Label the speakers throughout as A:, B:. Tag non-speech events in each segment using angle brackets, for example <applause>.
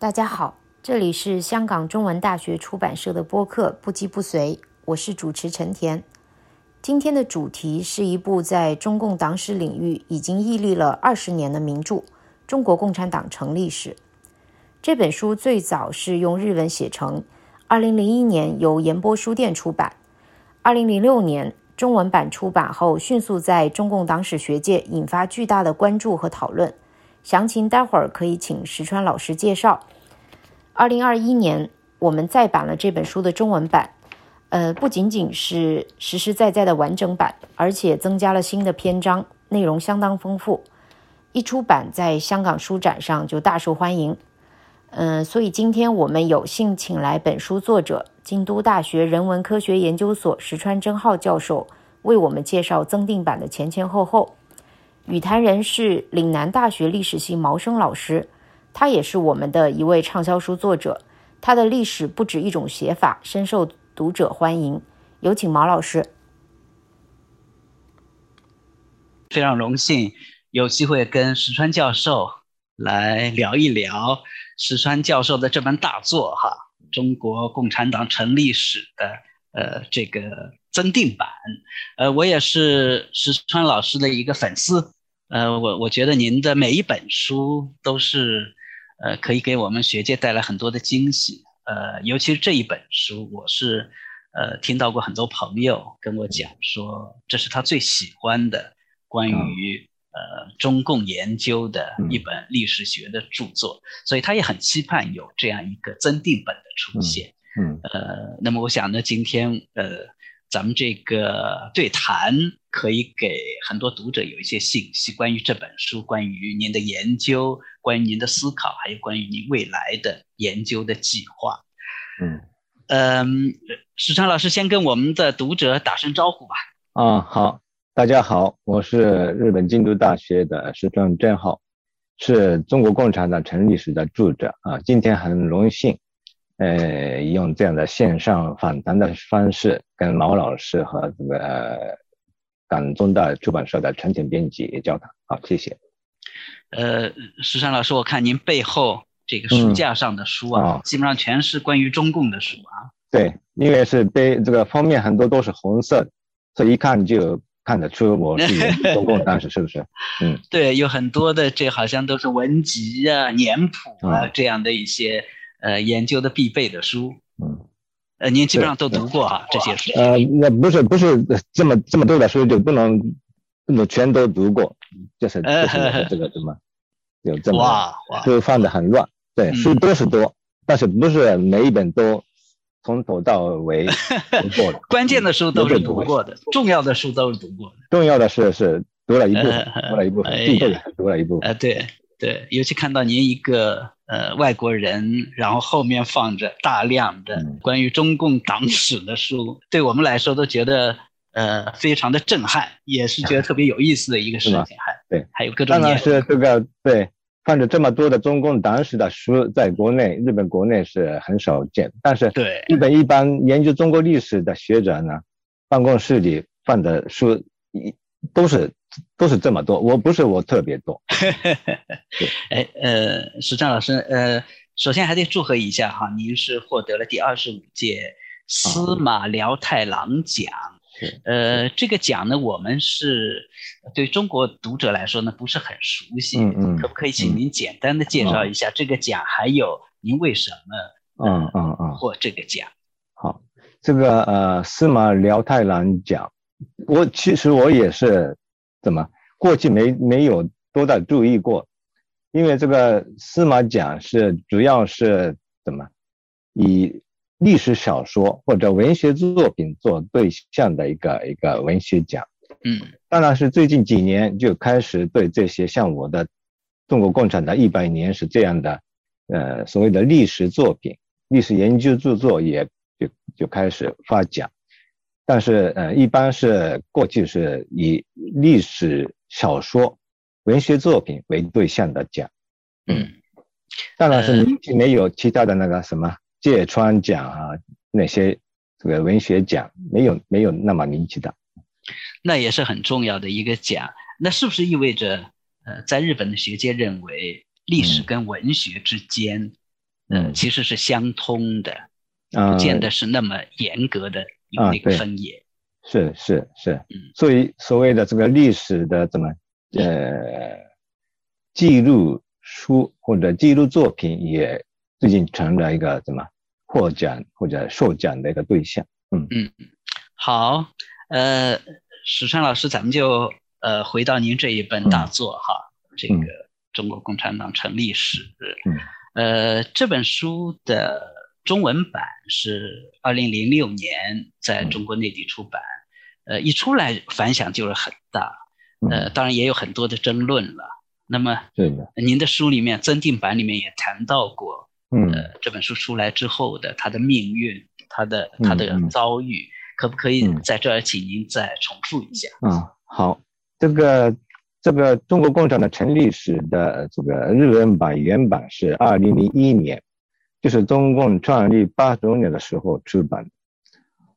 A: 大家好，这里是香港中文大学出版社的播客《不羁不随》，我是主持陈田。今天的主题是一部在中共党史领域已经屹立了二十年的名著《中国共产党成立史》。这本书最早是用日文写成，二零零一年由言波书店出版，二零零六年中文版出版后，迅速在中共党史学界引发巨大的关注和讨论。详情待会儿可以请石川老师介绍。二零二一年，我们再版了这本书的中文版，呃，不仅仅是实实在在的完整版，而且增加了新的篇章，内容相当丰富。一出版，在香港书展上就大受欢迎。嗯，所以今天我们有幸请来本书作者、京都大学人文科学研究所石川真浩教授，为我们介绍增订版的前前后后。语坛人是岭南大学历史系毛生老师，他也是我们的一位畅销书作者。他的历史不止一种写法，深受读者欢迎。有请毛老师。
B: 非常荣幸有机会跟石川教授来聊一聊石川教授的这本大作哈，《中国共产党成立史》的呃这个增订版。呃，我也是石川老师的一个粉丝。呃，我我觉得您的每一本书都是，呃，可以给我们学界带来很多的惊喜。呃，尤其是这一本书，我是，呃，听到过很多朋友跟我讲说，这是他最喜欢的关于呃中共研究的一本历史学的著作，所以他也很期盼有这样一个增订本的出现。
C: 嗯，
B: 呃，那么我想呢，今天呃。咱们这个对谈可以给很多读者有一些信息，关于这本书，关于您的研究，关于您的思考，还有关于您未来的研究的计划。
C: 嗯
B: 嗯，石川老师先跟我们的读者打声招呼吧。
C: 啊，好，大家好，我是日本京都大学的石川正浩，是中国共产党成立史的著者啊，今天很荣幸。呃，用这样的线上访谈的方式跟毛老师和这个港中大出版社的陈景编辑也交谈，好，谢谢。
B: 呃，石山老师，我看您背后这个书架上的书啊，基本上全是关于中共的书啊。
C: 对，因为是背这个封面很多都是红色，所以一看就看得出我是中共当时是不是？嗯，<laughs>
B: 对，有很多的这好像都是文集啊、年谱啊这样的一些。呃，研究的必备的书，
C: 嗯，
B: 呃，您基本上都读过哈这些书。
C: 呃，那不是不是这么这么多的书就不能，不能全都读过，就是就是 <laughs> 这个什么，有这么就放的很乱。对，书多是多，但是不是每一本都从头到尾读过的。<laughs>
B: 关键的书都是读过的，重要的书都是读过的。
C: 重要的是是读了一部分，<laughs> 读了一部分，必备读了一部分。
B: 呃，对对，尤其看到您一个。呃，外国人，然后后面放着大量的关于中共党史的书，对我们来说都觉得呃非常的震撼，也是觉得特别有意思的一个事情。还
C: 对，
B: 还有各种。
C: 当然是这个对，放着这么多的中共党史的书，在国内日本国内是很少见。但是
B: 对
C: 日本一般研究中国历史的学者呢，办公室里放的书一都是。都是这么多，我不是我特别多。<laughs>
B: 哎，呃，石张老师，呃，首先还得祝贺一下哈，您是获得了第二十五届司马辽太郎奖。呃，这个奖呢，我们是对中国读者来说呢不是很熟悉。
C: 嗯嗯。
B: 可不可以请您简单的介绍一下这个奖，还有您为什
C: 么嗯嗯嗯
B: 获这个奖？
C: 好，这个呃司马辽太郎奖，我其实我也是。怎么？过去没没有多大注意过，因为这个司马奖是主要是怎么以历史小说或者文学作品做对象的一个一个文学奖。
B: 嗯，
C: 当然是最近几年就开始对这些像我的《中国共产党一百年》是这样的，呃，所谓的历史作品、历史研究著作也就就开始发奖。但是，呃，一般是过去是以历史小说、文学作品为对象的奖，
B: 嗯，
C: 当然是没有其他的那个什么芥川奖啊那些这个文学奖没有没有那么名气的，
B: 那也是很重要的一个奖。那是不是意味着，呃，在日本的学界认为历史跟文学之间呃，其实是相通的，不见得是那么严格的有那个分野。
C: 是是是，所以所谓的这个历史的怎么呃记录书或者记录作品，也最近成了一个怎么获奖或者受奖的一个对象。
B: 嗯嗯，好，呃，史川老师，咱们就呃回到您这一本大作哈，这个《中国共产党成立史》。嗯，呃，这本书的中文版是二零零六年在中国内地出版。呃，一出来反响就是很大，呃，当然也有很多的争论了。那么，
C: 对的，
B: 您的书里面增订版里面也谈到过，呃，这本书出来之后的他的命运，他的他的遭遇，可不可以在这儿请您再重复一下？
C: 嗯，好，这个这个中国共产党成立史的这个日文版原版是二零零一年，就是中共创立八十周年的时候出版。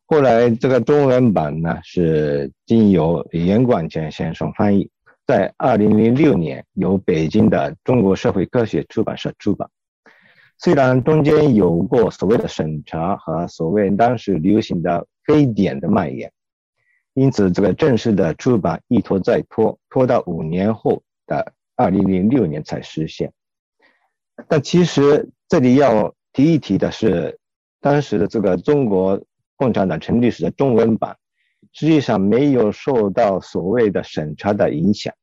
C: 后来这个中文版呢是经由严广权先生翻译，在二零零六年由北京的中国社会科学出版社出版。虽然中间有过所谓的审查和所谓当时流行的非典的蔓延，因此这个正式的出版一拖再拖，拖到五年后的二零零六年才实现。但其实这里要提一提的是，当时的这个中国。共产党成立史的中文版，实际上没有受到所谓的审查的影响。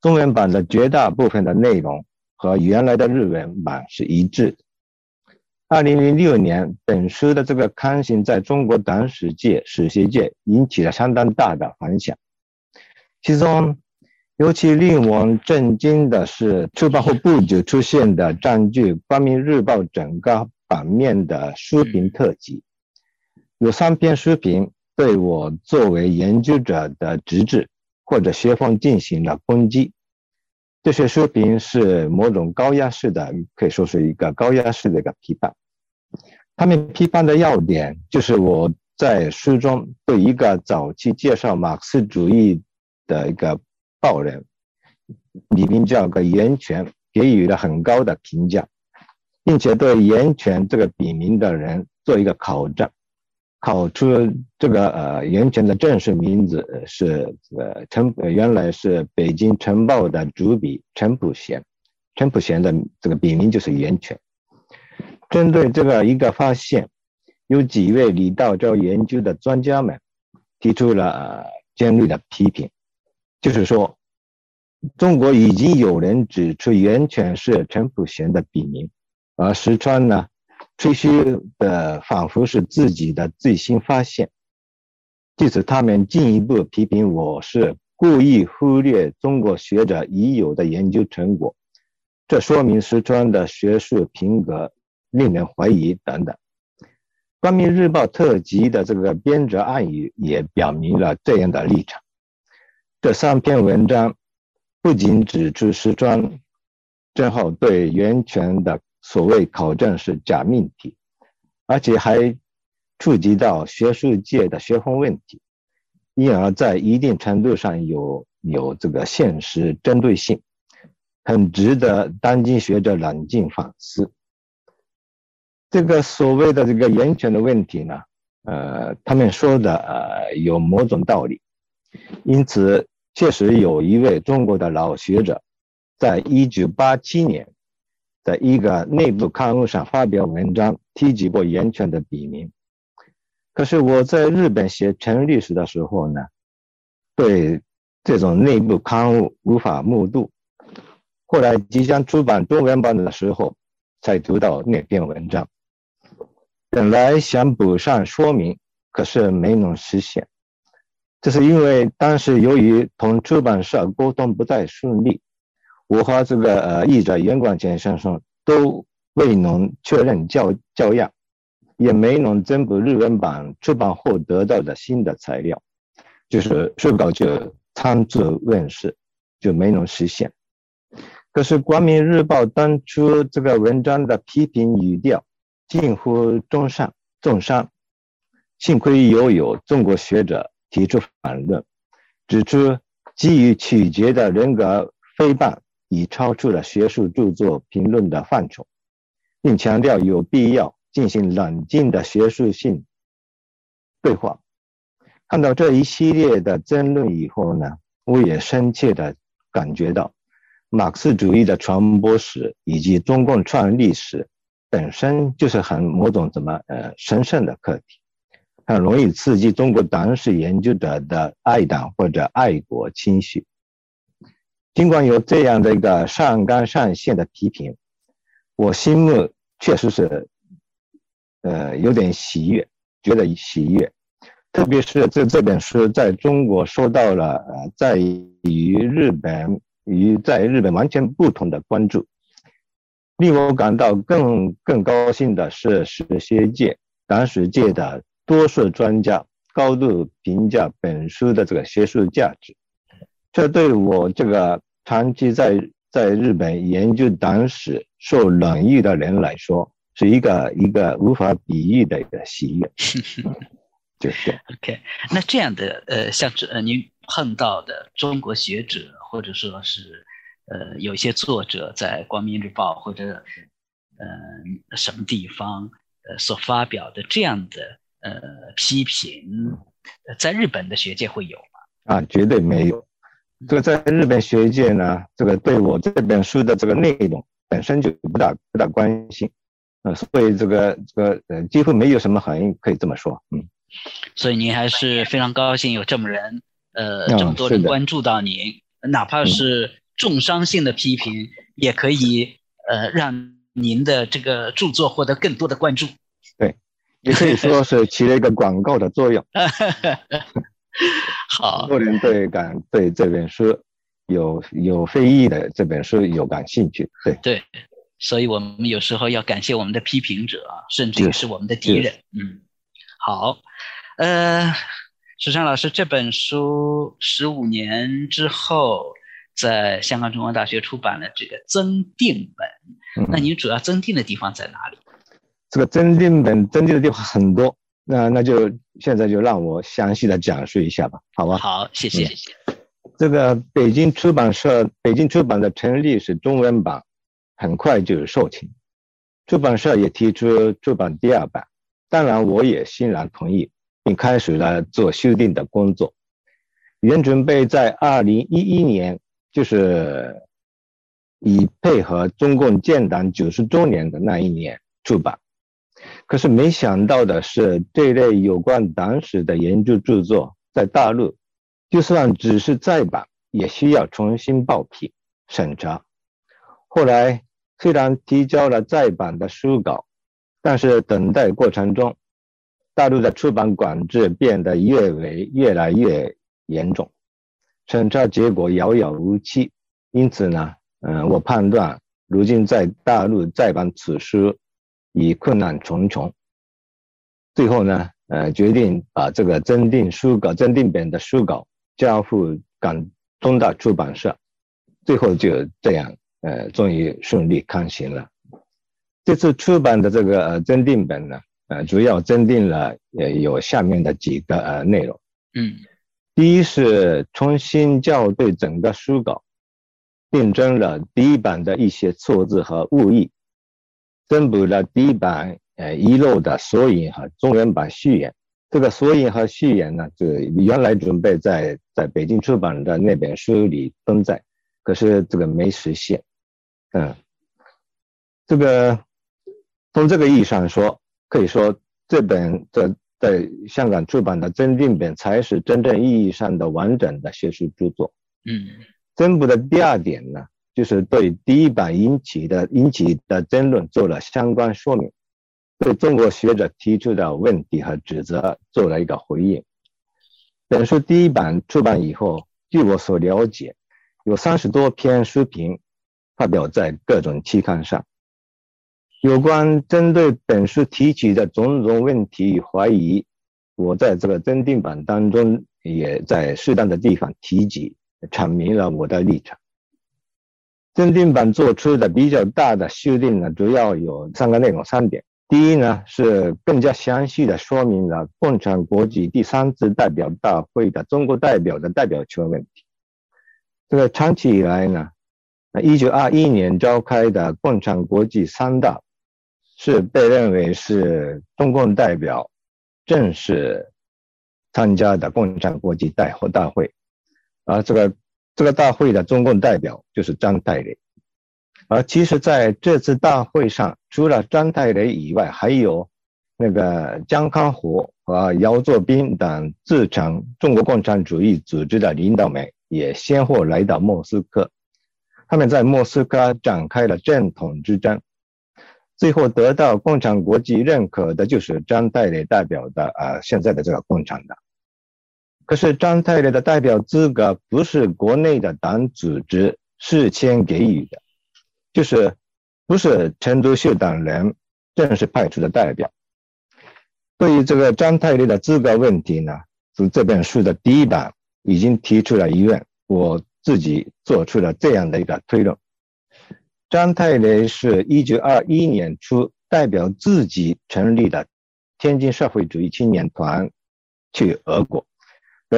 C: 中文版的绝大部分的内容和原来的日文版是一致的。二零零六年，本书的这个刊行在中国党史界、史学界引起了相当大的反响。其中，尤其令我震惊的是，出版后不久出现的占据《光明日报》整个版面的书评特辑。有三篇书评对我作为研究者的职责或者学风进行了攻击。这些书评是某种高压式的，可以说是一个高压式的一个批判。他们批判的要点就是我在书中对一个早期介绍马克思主义的一个报人，李名叫个袁泉，给予了很高的评价，并且对袁泉这个笔名的人做一个考证。考出这个呃袁泉的正式名字是呃陈，原来是北京晨报的主笔陈普贤，陈普贤的这个笔名就是袁泉。针对这个一个发现，有几位李道昭研究的专家们提出了尖锐的批评，就是说中国已经有人指出袁泉是陈普贤的笔名，而石川呢？吹嘘的仿佛是自己的最新发现，即使他们进一步批评我是故意忽略中国学者已有的研究成果，这说明石川的学术品格令人怀疑等等。《光明日报》特辑的这个编者暗语也表明了这样的立场。这三篇文章不仅指出石川正好对源泉的。所谓考证是假命题，而且还触及到学术界的学风问题，因而，在一定程度上有有这个现实针对性，很值得当今学者冷静反思。这个所谓的这个源泉的问题呢，呃，他们说的呃有某种道理，因此确实有一位中国的老学者，在一九八七年。在一个内部刊物上发表文章，提及过岩泉的笔名。可是我在日本写成历史的时候呢，对这种内部刊物无法目睹。后来即将出版中文版的时候，才读到那篇文章。本来想补上说明，可是没能实现。这是因为当时由于同出版社沟通不太顺利。我和这个呃译者袁广权先生都未能确认校校样，也没能增补日文版出版后得到的新的材料，就是书稿就仓促问世，就没能实现。可是《光明日报》当初这个文章的批评语调近乎中上重伤，幸亏又有中国学者提出反论，指出基于曲解的人格诽谤。已超出了学术著作评论的范畴，并强调有必要进行冷静的学术性对话。看到这一系列的争论以后呢，我也深切的感觉到，马克思主义的传播史以及中共创立史本身就是很某种怎么呃神圣的课题，很容易刺激中国党史研究者的爱党或者爱国情绪。尽管有这样的一个上纲上线的批评。我心目确实是，呃，有点喜悦，觉得喜悦，特别是这这本书在中国受到了呃，在与日本与在日本完全不同的关注。令我感到更更高兴的是，史学界、党史界的多数专家高度评价本书的这个学术价值，这对我这个长期在在日本研究党史。受冷遇的人来说，是一个一个无法比喻的一个喜悦，<laughs> 就是
B: OK。那这样的呃，像这呃，您碰到的中国学者，或者说是呃，有些作者在《光明日报》或者呃什么地方呃所发表的这样的呃批评，在日本的学界会有
C: 吗？啊，绝对没有。这个在日本学界呢，这个对我这本书的这个内容。本身就不大不大关心，呃，所以这个这个呃几乎没有什么反应，可以这么说，嗯。
B: 所以您还是非常高兴有这么人，呃，这么多人关注到您，哪怕是重伤性的批评，也可以呃让您的这个著作获得更多的关注。
C: 对，<laughs> 也可以说是起了一个广告的作用。<laughs>
B: 好，
C: 多人对感对这本书。有有非议的这本书有感兴趣，对
B: 对，所以我们有时候要感谢我们的批评者，甚至于是我们的敌人。嗯，好，呃，石川老师这本书十五年之后在香港中文大学出版了这个增订本，那您主要增订的地方在哪里？
C: 这个增订本增订的地方很多，那那就现在就让我详细的讲述一下吧，好吧？
B: 好，谢谢。
C: 这个北京出版社，北京出版的成立是中文版，很快就售罄，出版社也提出出版第二版，当然我也欣然同意，并开始了做修订的工作。原准备在二零一一年，就是以配合中共建党九十周年的那一年出版，可是没想到的是，这类有关党史的研究著作在大陆。就算只是再版，也需要重新报批审查。后来虽然提交了再版的书稿，但是等待过程中，大陆的出版管制变得越为越来越严重，审查结果遥遥无期。因此呢，嗯，我判断如今在大陆再版此书已困难重重。最后呢，呃，决定把这个增订书稿、增订本的书稿。交付港中大出版社，最后就这样，呃，终于顺利刊行了。这次出版的这个增订本呢，呃，主要增订了呃有下面的几个呃内容。
B: 嗯，
C: 第一是重新校对整个书稿，订正了第一版的一些错字和误译，增补了第一版呃遗漏的索引和中文版序言。这个索引和序言呢，就原来准备在在北京出版的那本书里登载，可是这个没实现。嗯，这个从这个意义上说，可以说这本在在香港出版的增订本才是真正意义上的完整的学术著作。
B: 嗯，
C: 增补的第二点呢，就是对第一版引起的引起的争论做了相关说明。对中国学者提出的问题和指责做了一个回应。本书第一版出版以后，据我所了解，有三十多篇书评发表在各种期刊上。有关针对本书提起的种种问题与怀疑，我在这个增订版当中也在适当的地方提及，阐明了我的立场。增订版做出的比较大的修订呢，主要有三个内容，三点。第一呢，是更加详细的说明了共产国际第三次代表大会的中国代表的代表权问题。这个长期以来呢，一九二一年召开的共产国际三大是被认为是中共代表正式参加的共产国际代会大会，而这个这个大会的中共代表就是张太雷。而其实在这次大会上，除了张太雷以外，还有那个江康湖和姚作斌等自称中国共产主义组织的领导们也先后来到莫斯科。他们在莫斯科展开了正统之争，最后得到共产国际认可的就是张太雷代表的啊现在的这个共产党。可是张太雷的代表资格不是国内的党组织事先给予的。就是不是陈独秀等人正式派出的代表。对于这个张太雷的资格问题呢，从这本书的第一版已经提出了疑问，我自己做出了这样的一个推论：张太雷是一九二一年初代表自己成立的天津社会主义青年团去俄国。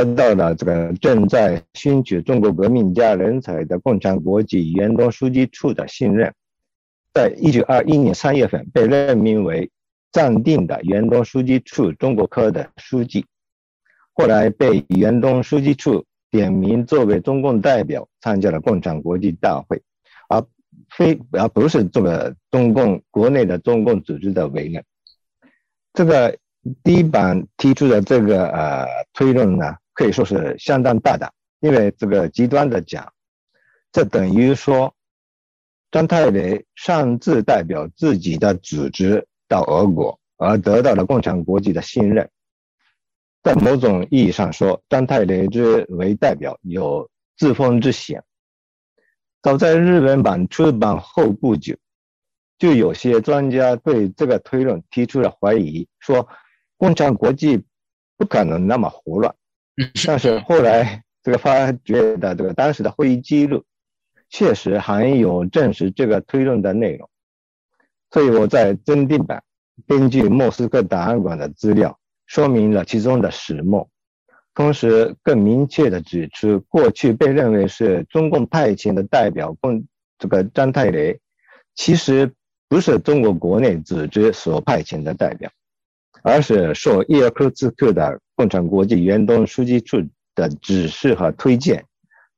C: 得到了这个正在兴取中国革命家人才的共产国际原东书记处的信任，在一九二一年三月份被任命为暂定的原东书记处中国科的书记，后来被原东书记处点名作为中共代表参加了共产国际大会，而非而不是这个中共国内的中共组织的委任。这个第一版提出的这个呃推论呢？可以说是相当大胆，因为这个极端的讲，这等于说张太雷擅自代表自己的组织到俄国，而得到了共产国际的信任。在某种意义上说，张太雷之为代表有自封之嫌。早在日本版出版后不久，就有些专家对这个推论提出了怀疑，说共产国际不可能那么胡乱。<laughs> 但是后来这个发掘的这个当时的会议记录，确实含有证实这个推论的内容，所以我在增订版根据莫斯科档案馆的资料说明了其中的始末，同时更明确的指出，过去被认为是中共派遣的代表共这个张太雷，其实不是中国国内组织所派遣的代表。而是受叶尔库茨克的共产国际原东书记处的指示和推荐，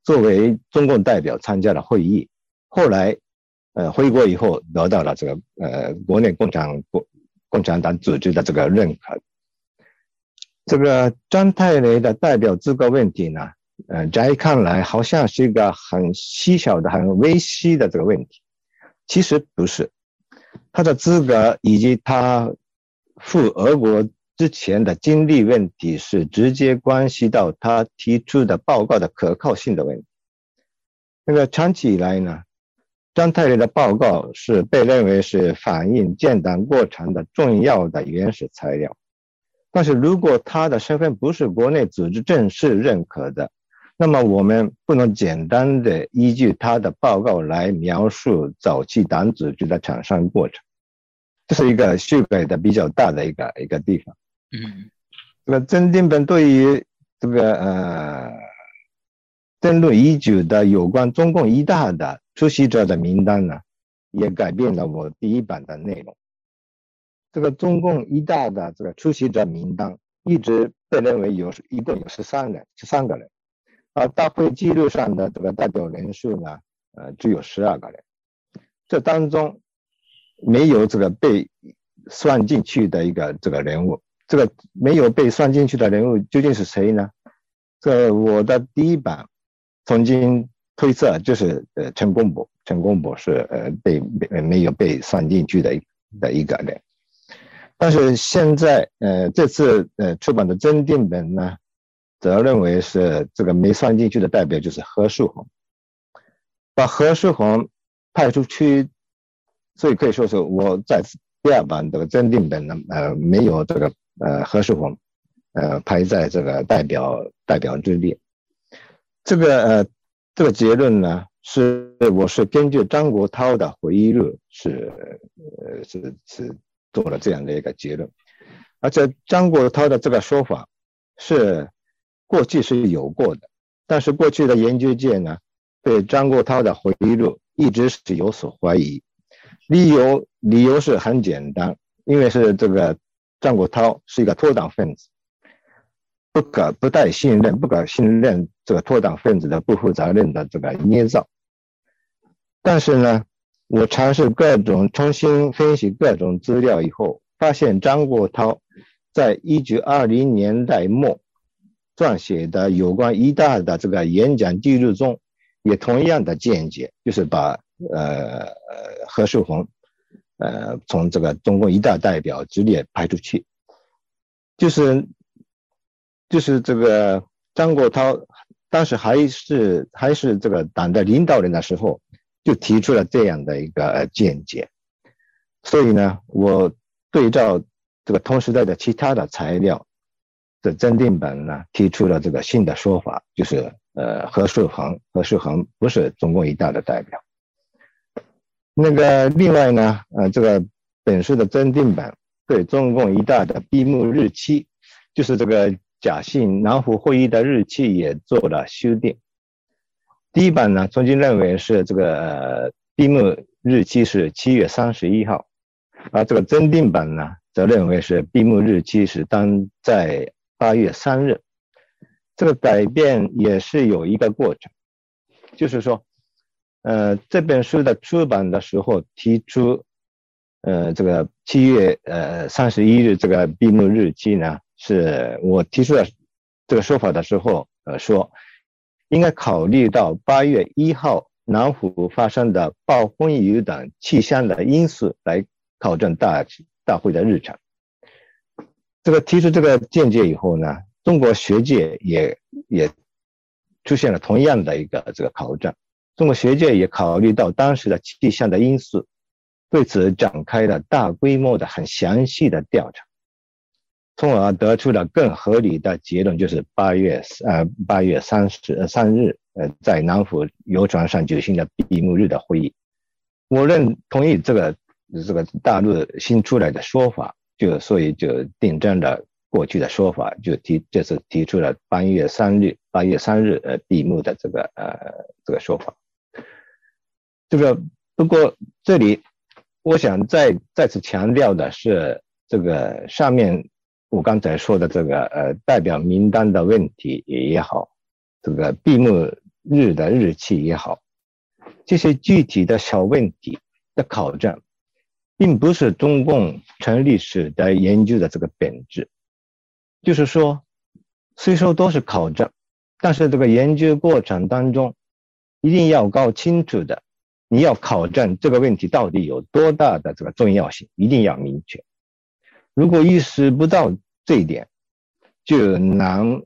C: 作为中共代表参加了会议。后来，呃，回国以后得到了这个呃国内共产国共产党组织的这个认可。这个张太雷的代表资格问题呢，呃，在看来好像是一个很细小的、很微细的这个问题，其实不是，他的资格以及他。赴俄国之前的经历问题是直接关系到他提出的报告的可靠性的问题。那个长期以来呢，张太雷的报告是被认为是反映建党过程的重要的原始材料。但是如果他的身份不是国内组织正式认可的，那么我们不能简单的依据他的报告来描述早期党组织的产生过程。这是一个修改的比较大的一个一个地方。嗯，这个增订本对于这个呃争论已久的有关中共一大的出席者的名单呢，也改变了我第一版的内容。这个中共一大的这个出席者名单一直被认为有一共有十三人，十三个人，而大会记录上的这个代表人数呢，呃，只有十二个人。这当中。没有这个被算进去的一个这个人物，这个没有被算进去的人物究竟是谁呢？这我的第一版曾经推测就是呃陈公博，陈公博是呃被没有被算进去的的一个人，但是现在呃这次呃出版的增订本呢，则认为是这个没算进去的代表就是何树红，把何树红派出去。所以可以说是我在第二版这个增订本呢，呃，没有这个呃何世红，呃排在这个代表代表之列。这个呃这个结论呢，是我是根据张国焘的回忆录是呃是是做了这样的一个结论，而且张国焘的这个说法是过去是有过的，但是过去的研究界呢，对张国焘的回忆录一直是有所怀疑。理由理由是很简单，因为是这个张国焘是一个脱党分子，不可不带信任，不可信任这个脱党分子的不负责任的这个捏造。但是呢，我尝试各种重新分析各种资料以后，发现张国焘在一九二零年代末撰写的有关一大的这个演讲记录中，也同样的见解，就是把呃何寿红。呃，从这个中共一大代表直列排出去，就是就是这个张国焘当时还是还是这个党的领导人的时候，就提出了这样的一个见解。所以呢，我对照这个同时代的其他的材料的增订本呢，提出了这个新的说法，就是呃，何寿恒何寿恒不是中共一大的代表。那个另外呢，呃，这个本书的增订版对中共一大的闭幕日期，就是这个假信南湖会议的日期也做了修订。第一版呢，曾经认为是这个闭幕日期是七月三十一号，而这个增订版呢，则认为是闭幕日期是当在八月三日。这个改变也是有一个过程，就是说。呃，这本书的出版的时候提出，呃，这个七月呃三十一日这个闭幕日期呢，是我提出了这个说法的时候，呃，说应该考虑到八月一号南湖发生的暴风雨等气象的因素来考证大大会的日程。这个提出这个见解以后呢，中国学界也也出现了同样的一个这个考证。中国学界也考虑到当时的气象的因素，对此展开了大规模的、很详细的调查，从而得出了更合理的结论，就是八月呃八月三十三日呃在南湖游船上举行的闭幕日的会议。我认同意这个这个大陆新出来的说法，就所以就订正了过去的说法，就提这次提出了八月三日八月三日呃闭幕的这个呃这个说法。这个不过这里，我想再再次强调的是，这个上面我刚才说的这个呃代表名单的问题也好，这个闭幕日的日期也好，这些具体的小问题的考证，并不是中共成立史的研究的这个本质。就是说，虽说都是考证，但是这个研究过程当中，一定要搞清楚的。你要考证这个问题到底有多大的这个重要性，一定要明确。如果意识不到这一点，就难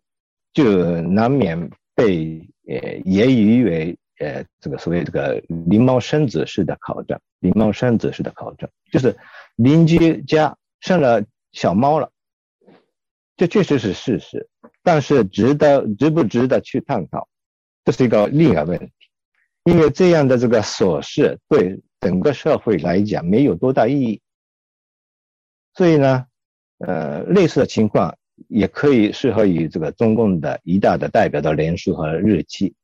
C: 就难免被呃言语为呃这个所谓这个狸猫生子式的考证，狸猫生子式的考证，就是邻居家生了小猫了，这确实是事实，但是值得值不值得去探讨，这是一个另一个问题。因为这样的这个琐事对整个社会来讲没有多大意义，所以呢，呃，类似的情况也可以适合于这个中共的一大的代表的人数和日期。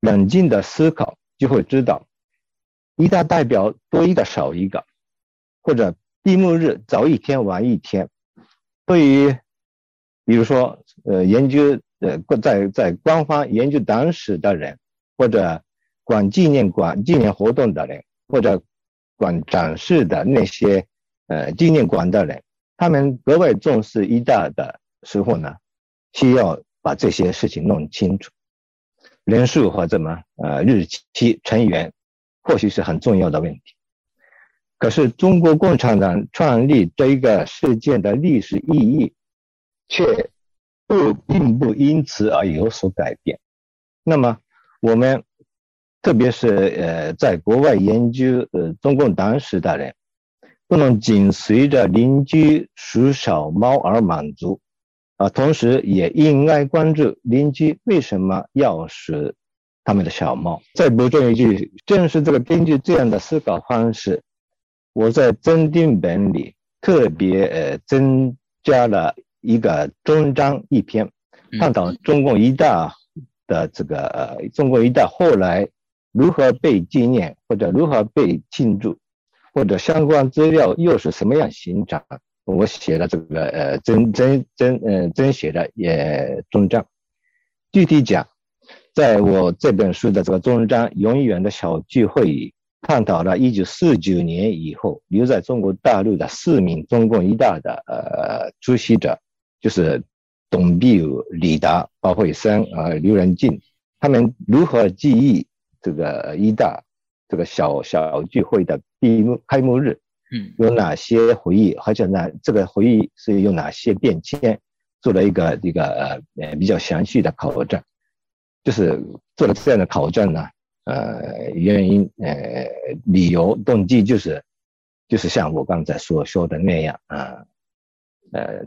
C: 冷静的思考就会知道，一大代表多一个少一个，或者闭幕日早一天晚一天，对于比如说呃研究呃在在官方研究党史的人或者。管纪念馆、纪念活动的人，或者管展示的那些呃纪念馆的人，他们格外重视一大的时候呢，需要把这些事情弄清楚，人数或怎么呃日期、成员，或许是很重要的问题。可是中国共产党创立这一个事件的历史意义，却不并不因此而有所改变。那么我们。特别是呃，在国外研究呃中共党史的人，不能紧随着邻居数小猫而满足，啊，同时也应该关注邻居为什么要数他们的小猫。再补充一句，正是这个根据这样的思考方式，我在增订本里特别呃增加了一个中章一篇，探讨中共一大的这个呃中共一大后来。如何被纪念或者如何被庆祝？或者相关资料又是什么样形成？我写了这个呃真真真呃真写的也终章。具体讲，在我这本书的这个终章《永远的小聚会议》，探讨了1949年以后留在中国大陆的四名中共一大的呃出席者，就是董必武、李达、包惠僧啊、刘仁静，他们如何记忆这个一大这个小小聚会的闭幕开幕日。
B: 嗯，
C: 有哪些回忆？而且呢，这个回忆是有哪些变迁？做了一个一个呃呃比较详细的考证，就是做了这样的考证呢，呃，原因呃理由动机就是就是像我刚才所说的那样啊，呃，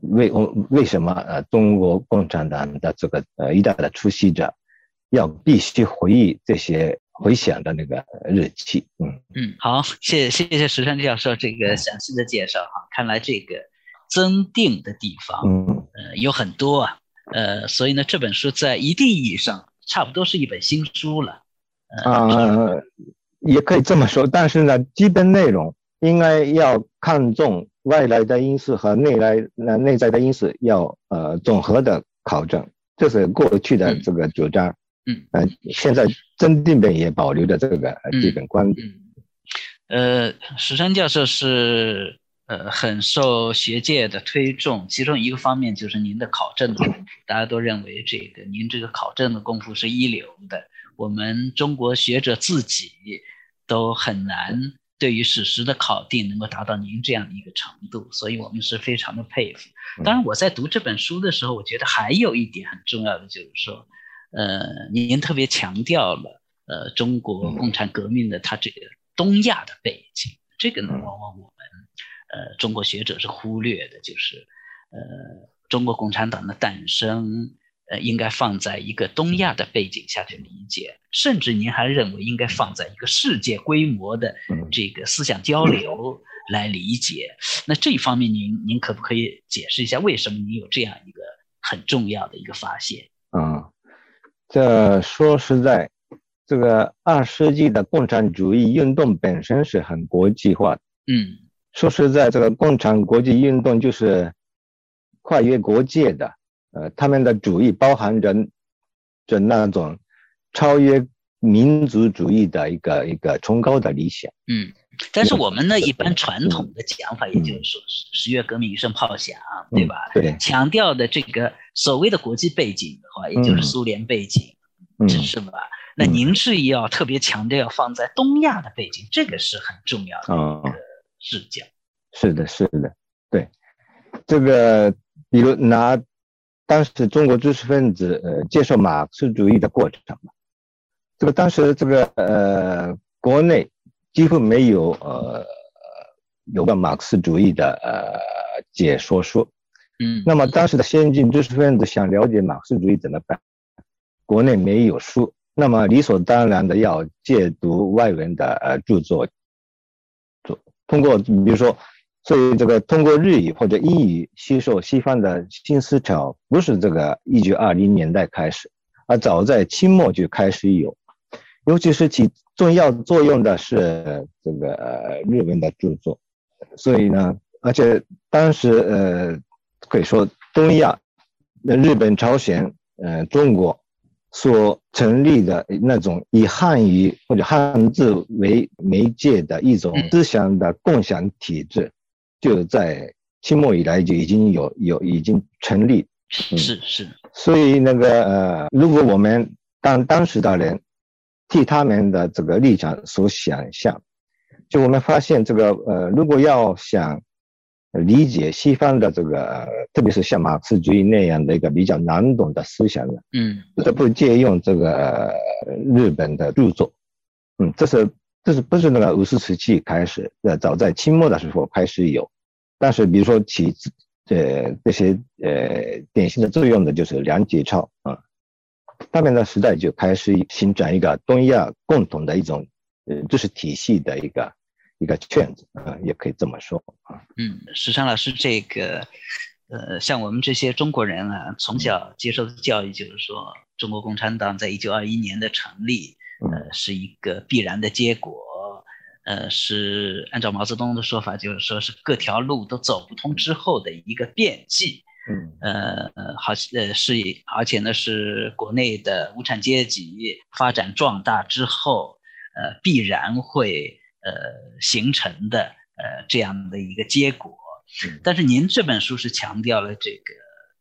C: 为我为什么呃中国共产党的这个呃一代的出席者要必须回忆这些？回想的那个日期，
B: 嗯嗯，好，谢谢谢谢石川教授这个详细的介绍哈，看来这个增订的地方，嗯呃有很多啊，呃，所以呢这本书在一定意义上差不多是一本新书了，
C: 啊，也可以这么说，但是呢，基本内容应该要看重外来的因素和内来那内在的因素要呃总和的考证，这是过去的这个主张。
B: 嗯
C: 呃，现在真定本也保留着这个基本观点。
B: 呃，石川教授是呃很受学界的推崇，其中一个方面就是您的考证功夫，大家都认为这个您这个考证的功夫是一流的。我们中国学者自己都很难对于史实的考定能够达到您这样的一个程度，所以我们是非常的佩服。当然，我在读这本书的时候，我觉得还有一点很重要的就是说。呃，您特别强调了呃中国共产革命的它这个东亚的背景，这个呢往往我们呃中国学者是忽略的，就是呃中国共产党的诞生呃应该放在一个东亚的背景下去理解，甚至您还认为应该放在一个世界规模的这个思想交流来理解。那这一方面，您您可不可以解释一下为什么您有这样一个很重要的一个发现？
C: 啊。这说实在，这个二世纪的共产主义运动本身是很国际化的。
B: 嗯，
C: 说实在，这个共产国际运动就是跨越国界的。呃，他们的主义包含着着那种超越民族主义的一个一个崇高的理想。
B: 嗯，但是我们呢，一般传统的讲法，也就是说，十月革命一声炮响，对吧？
C: 对，
B: 强调的这个所谓的国际背景的话。也就是苏联背景，是吧？那您是要特别强调要放在东亚的背景，这个是很重要的一个视角。
C: 是的，是的，对。这个，比如拿当时中国知识分子呃接受马克思主义的过程嘛，这个当时这个呃国内几乎没有呃有个马克思主义的呃解说书。
B: 嗯，
C: 那么当时的先进知识分子想了解马克思主义怎么办？国内没有书，那么理所当然的要借读外文的呃著作，做通过比如说，所以这个通过日语或者英语吸收西方的新思潮，不是这个一九二零年代开始，而早在清末就开始有，尤其是起重要作用的是这个日文的著作，所以呢，而且当时呃。可以说，东亚、那日本、朝鲜、呃，中国所成立的那种以汉语或者汉字为媒介的一种思想的共享体制，就在清末以来就已经有有已经成立。
B: 是是。
C: 所以那个呃，如果我们当当时的人替他们的这个立场所想象，就我们发现这个呃，如果要想。理解西方的这个，特别是像马克思主义那样的一个比较难懂的思想呢，
B: 嗯，
C: 不得不借用这个日本的著作，嗯，这是这是不是那个五四时期开始？呃，早在清末的时候开始有，但是比如说起呃这些呃典型的作用的就是梁启超啊，他们的时代就开始形成一个东亚共同的一种呃知识体系的一个。一个圈子啊，也可以这么说啊。
B: 嗯，石川老师，这个呃，像我们这些中国人啊，从小接受的教育就是说，中国共产党在一九二一年的成立，呃，是一个必然的结果。呃，是按照毛泽东的说法，就是说是各条路都走不通之后的一个变际。
C: 嗯，
B: 呃，好，呃，是，而且呢，是国内的无产阶级发展壮大之后，呃，必然会呃形成的呃这样的一个结果。但是您这本书是强调了这个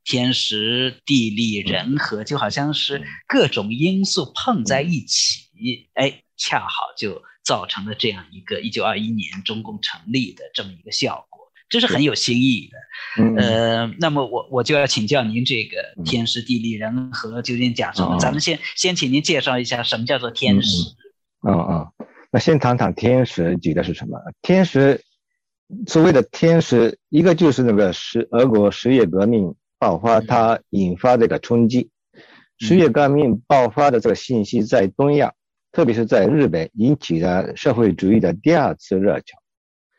B: 天时地利人和，就好像是各种因素碰在一起，哎，恰好就。造成了这样一个一九二一年中共成立的这么一个效果，这是很有新意的。呃，那么我我就要请教您，这个天时地利人和究竟讲什么？咱们先先请您介绍一下什么叫做天时。
C: 嗯嗯，那先谈谈天时指的是什么？天时，所谓的天时，一个就是那个十俄国十月革命爆发，它引发这个冲击。十月革命爆发的这个信息在东亚。特别是在日本引起了社会主义的第二次热潮。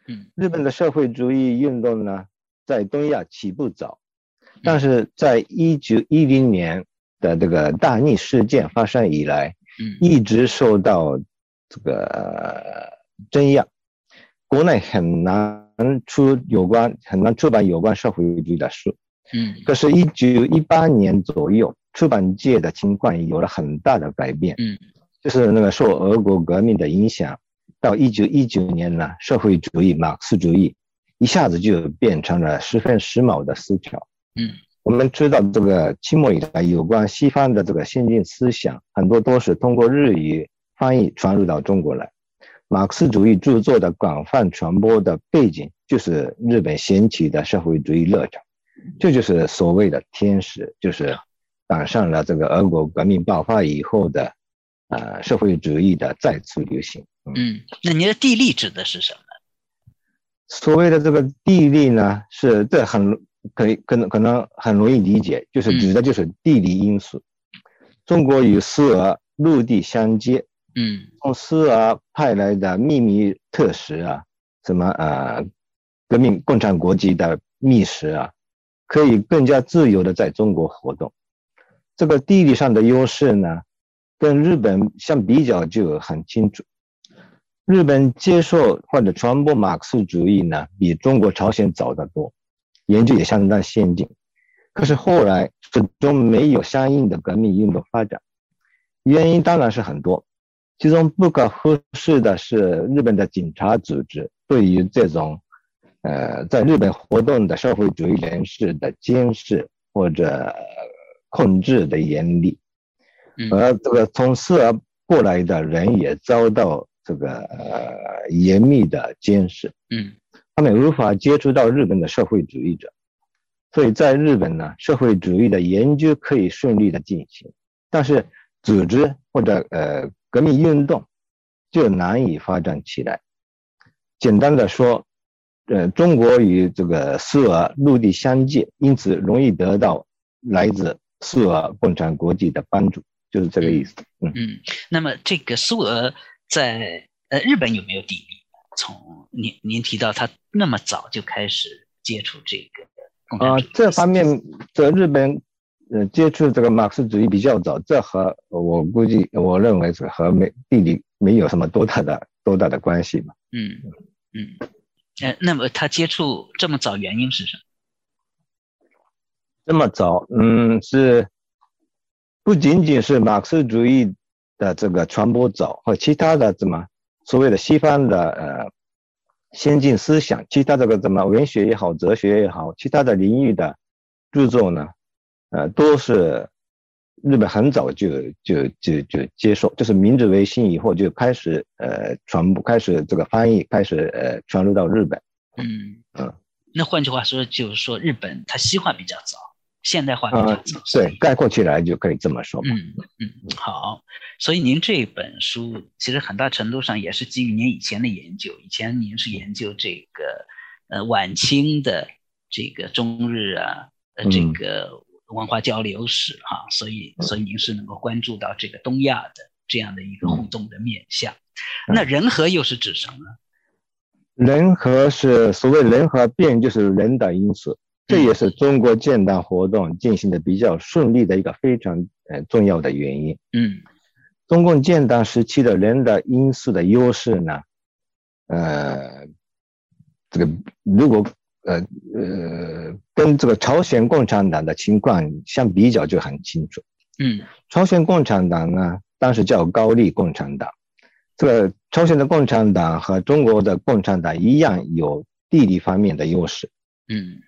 B: 嗯，
C: 日本的社会主义运动呢，在东亚起步早，但是在一九一零年的这个大逆事件发生以来，
B: 嗯，
C: 一直受到这个镇压，国内很难出有关很难出版有关社会主义的书。
B: 嗯，
C: 可是，一九一八年左右，出版界的情况有了很大的改变。
B: 嗯。
C: 就是那个受俄国革命的影响，到一九一九年呢，社会主义、马克思主义一下子就变成了十分时髦的思潮。
B: 嗯，
C: 我们知道这个清末以来有关西方的这个先进思想，很多都是通过日语翻译传入到中国来。马克思主义著作的广泛传播的背景，就是日本掀起的社会主义热潮，这就是所谓的天使，就是赶上了这个俄国革命爆发以后的。呃，社会主义的再次流行。
B: 嗯，那你的地利指的是什么？
C: 所谓的这个地利呢，是这很可以可能可能很容易理解，就是指的就是地理因素。中国与苏俄陆地相接，
B: 嗯，
C: 从苏俄派来的秘密特使啊，什么呃，革命共产国际的密使啊，可以更加自由的在中国活动。这个地理上的优势呢？跟日本相比较就很清楚，日本接受或者传播马克思主义呢，比中国朝鲜早得多，研究也相当先进。可是后来始终没有相应的革命运动发展，原因当然是很多，其中不可忽视的是日本的警察组织对于这种，呃，在日本活动的社会主义人士的监视或者控制的严厉。而这个从苏俄过来的人也遭到这个呃严密的监视，
B: 嗯，
C: 他们无法接触到日本的社会主义者，所以在日本呢，社会主义的研究可以顺利的进行，但是组织或者呃革命运动就难以发展起来。简单的说，呃，中国与这个苏俄陆地相接，因此容易得到来自苏俄共产国际的帮助。就是这个意思。
B: 嗯嗯，那么这个苏俄在呃日本有没有地利？从您您提到他那么早就开始接触这个
C: 啊，这方面在日本呃接触这个马克思主义比较早，这和我估计我认为是和没地理没有什么多大的多大的关系吧。
B: 嗯嗯，呃，那么他接触这么早原因是什么？
C: 这么早，嗯是。不仅仅是马克思主义的这个传播早，和其他的怎么所谓的西方的呃先进思想，其他这个怎么文学也好，哲学也好，其他的领域的著作呢，呃，都是日本很早就就就就接受，就是明治维新以后就开始呃传播，开始这个翻译，开始呃传入到日本。
B: 嗯嗯，那换句话说，就是说日本它西化比较早。现代化比较早，
C: 对，概括起来就可以这么说。
B: 嗯嗯，好。所以您这本书其实很大程度上也是基于您以前的研究。以前您是研究这个呃晚清的这个中日啊呃这个文化交流史哈，所以所以您是能够关注到这个东亚的这样的一个互动的面相。那人和又是指什么？
C: 人和是所谓人和变，就是人的因素。这也是中国建党活动进行的比较顺利的一个非常呃重要的原因。
B: 嗯，
C: 中共建党时期的人的因素的优势呢，呃，这个如果呃呃跟这个朝鲜共产党的情况相比较就很清楚。
B: 嗯，
C: 朝鲜共产党呢，当时叫高丽共产党。这个朝鲜的共产党和中国的共产党一样有地理方面的优势。
B: 嗯，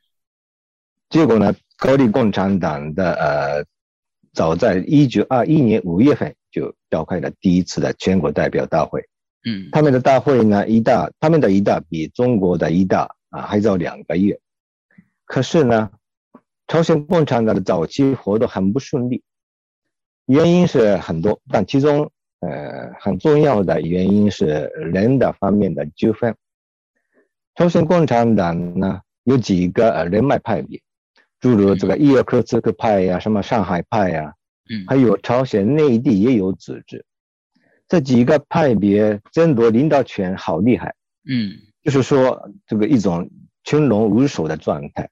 C: 结果呢，高丽共产党的呃，早在一九二一年五月份就召开了第一次的全国代表大会。
B: 嗯，
C: 他们的大会呢，一大他们的一大比中国的一大啊还早两个月。可是呢，朝鲜共产党的早期活动很不顺利。原因是很多，但其中呃很重要的原因是人的方面的纠纷。朝鲜共产党呢有几个呃人脉派别，诸如这个伊尔库茨克派呀，什么上海派呀，
B: 嗯，
C: 还有朝鲜内地也有组织。这几个派别争夺领导权好厉害，
B: 嗯，
C: 就是说这个一种群龙无首的状态，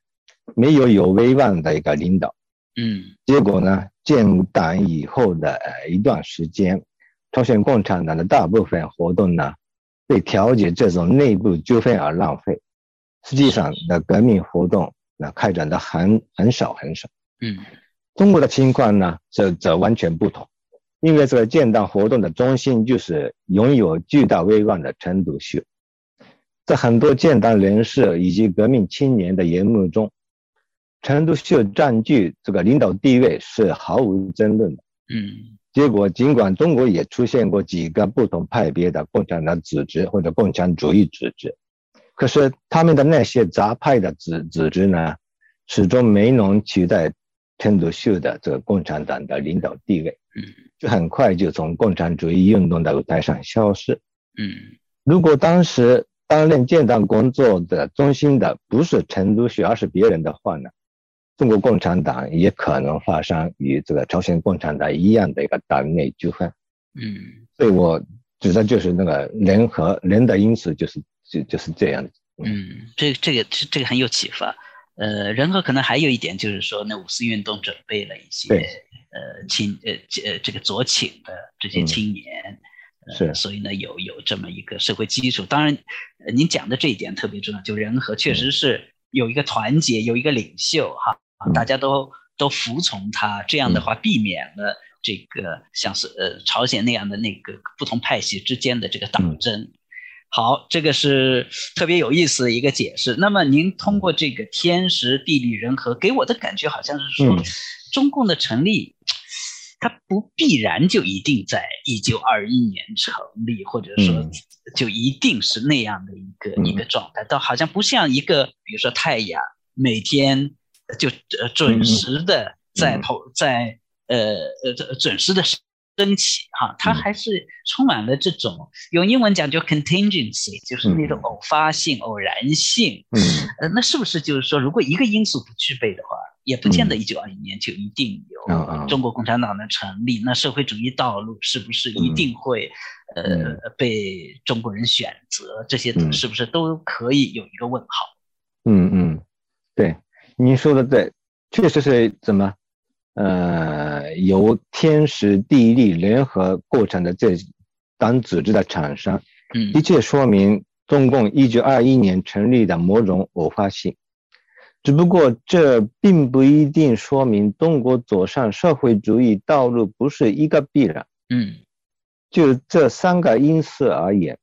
C: 没有有威望的一个领导。
B: 嗯，
C: 结果呢？建党以后的呃一段时间，朝鲜共产党的大部分活动呢，被调解这种内部纠纷而浪费。实际上的革命活动那开展的很很少很少。
B: 嗯，
C: 中国的情况呢，则则完全不同，因为这个建党活动的中心就是拥有巨大威望的陈独秀，在很多建党人士以及革命青年的眼目中。陈独秀占据这个领导地位是毫无争论的。
B: 嗯，
C: 结果尽管中国也出现过几个不同派别的共产党组织或者共产主义组织，可是他们的那些杂派的组组织呢，始终没能取代陈独秀的这个共产党的领导地位。
B: 嗯，
C: 就很快就从共产主义运动的舞台上消失。
B: 嗯，
C: 如果当时担任建党工作的中心的不是陈独秀，而是别人的话呢？中国共产党也可能发生与这个朝鲜共产党一样的一个党内纠纷。
B: 嗯，
C: 所以我指的就是那个人和人的因素，就是就就是这样。
B: 嗯，这这个这这个很有启发。呃，人和可能还有一点就是说，那五四运动准备了一些呃青呃呃这个左倾的这些青年，
C: 是，
B: 所以呢有有这么一个社会基础。当然，您讲的这一点特别重要，就仁和确实是有一个团结，有一个领袖哈。啊，大家都都服从他，这样的话避免了这个像是呃朝鲜那样的那个不同派系之间的这个党争。好，这个是特别有意思的一个解释。那么您通过这个天时地利人和，给我的感觉好像是说，中共的成立，它不必然就一定在一九二一年成立，或者说就一定是那样的一个一个状态，倒好像不像一个，比如说太阳每天。就呃准时的在投在呃呃准时的升起哈，它还是充满了这种用英文讲叫 contingency，就是那种偶发性、偶然性。
C: 嗯，
B: 呃，那是不是就是说，如果一个因素不具备的话，也不见得一九二一年就一定有中国共产党的成立？那社会主义道路是不是一定会呃被中国人选择？这些是不是都可以有一个问号？
C: 嗯嗯，对。您说的对，确实是怎么，呃，由天时地利联合构成的这党组织的产生，
B: 嗯，
C: 的确说明中共一九二一年成立的某种偶发性，只不过这并不一定说明中国走上社会主义道路不是一个必然，
B: 嗯，
C: 就这三个因素而言，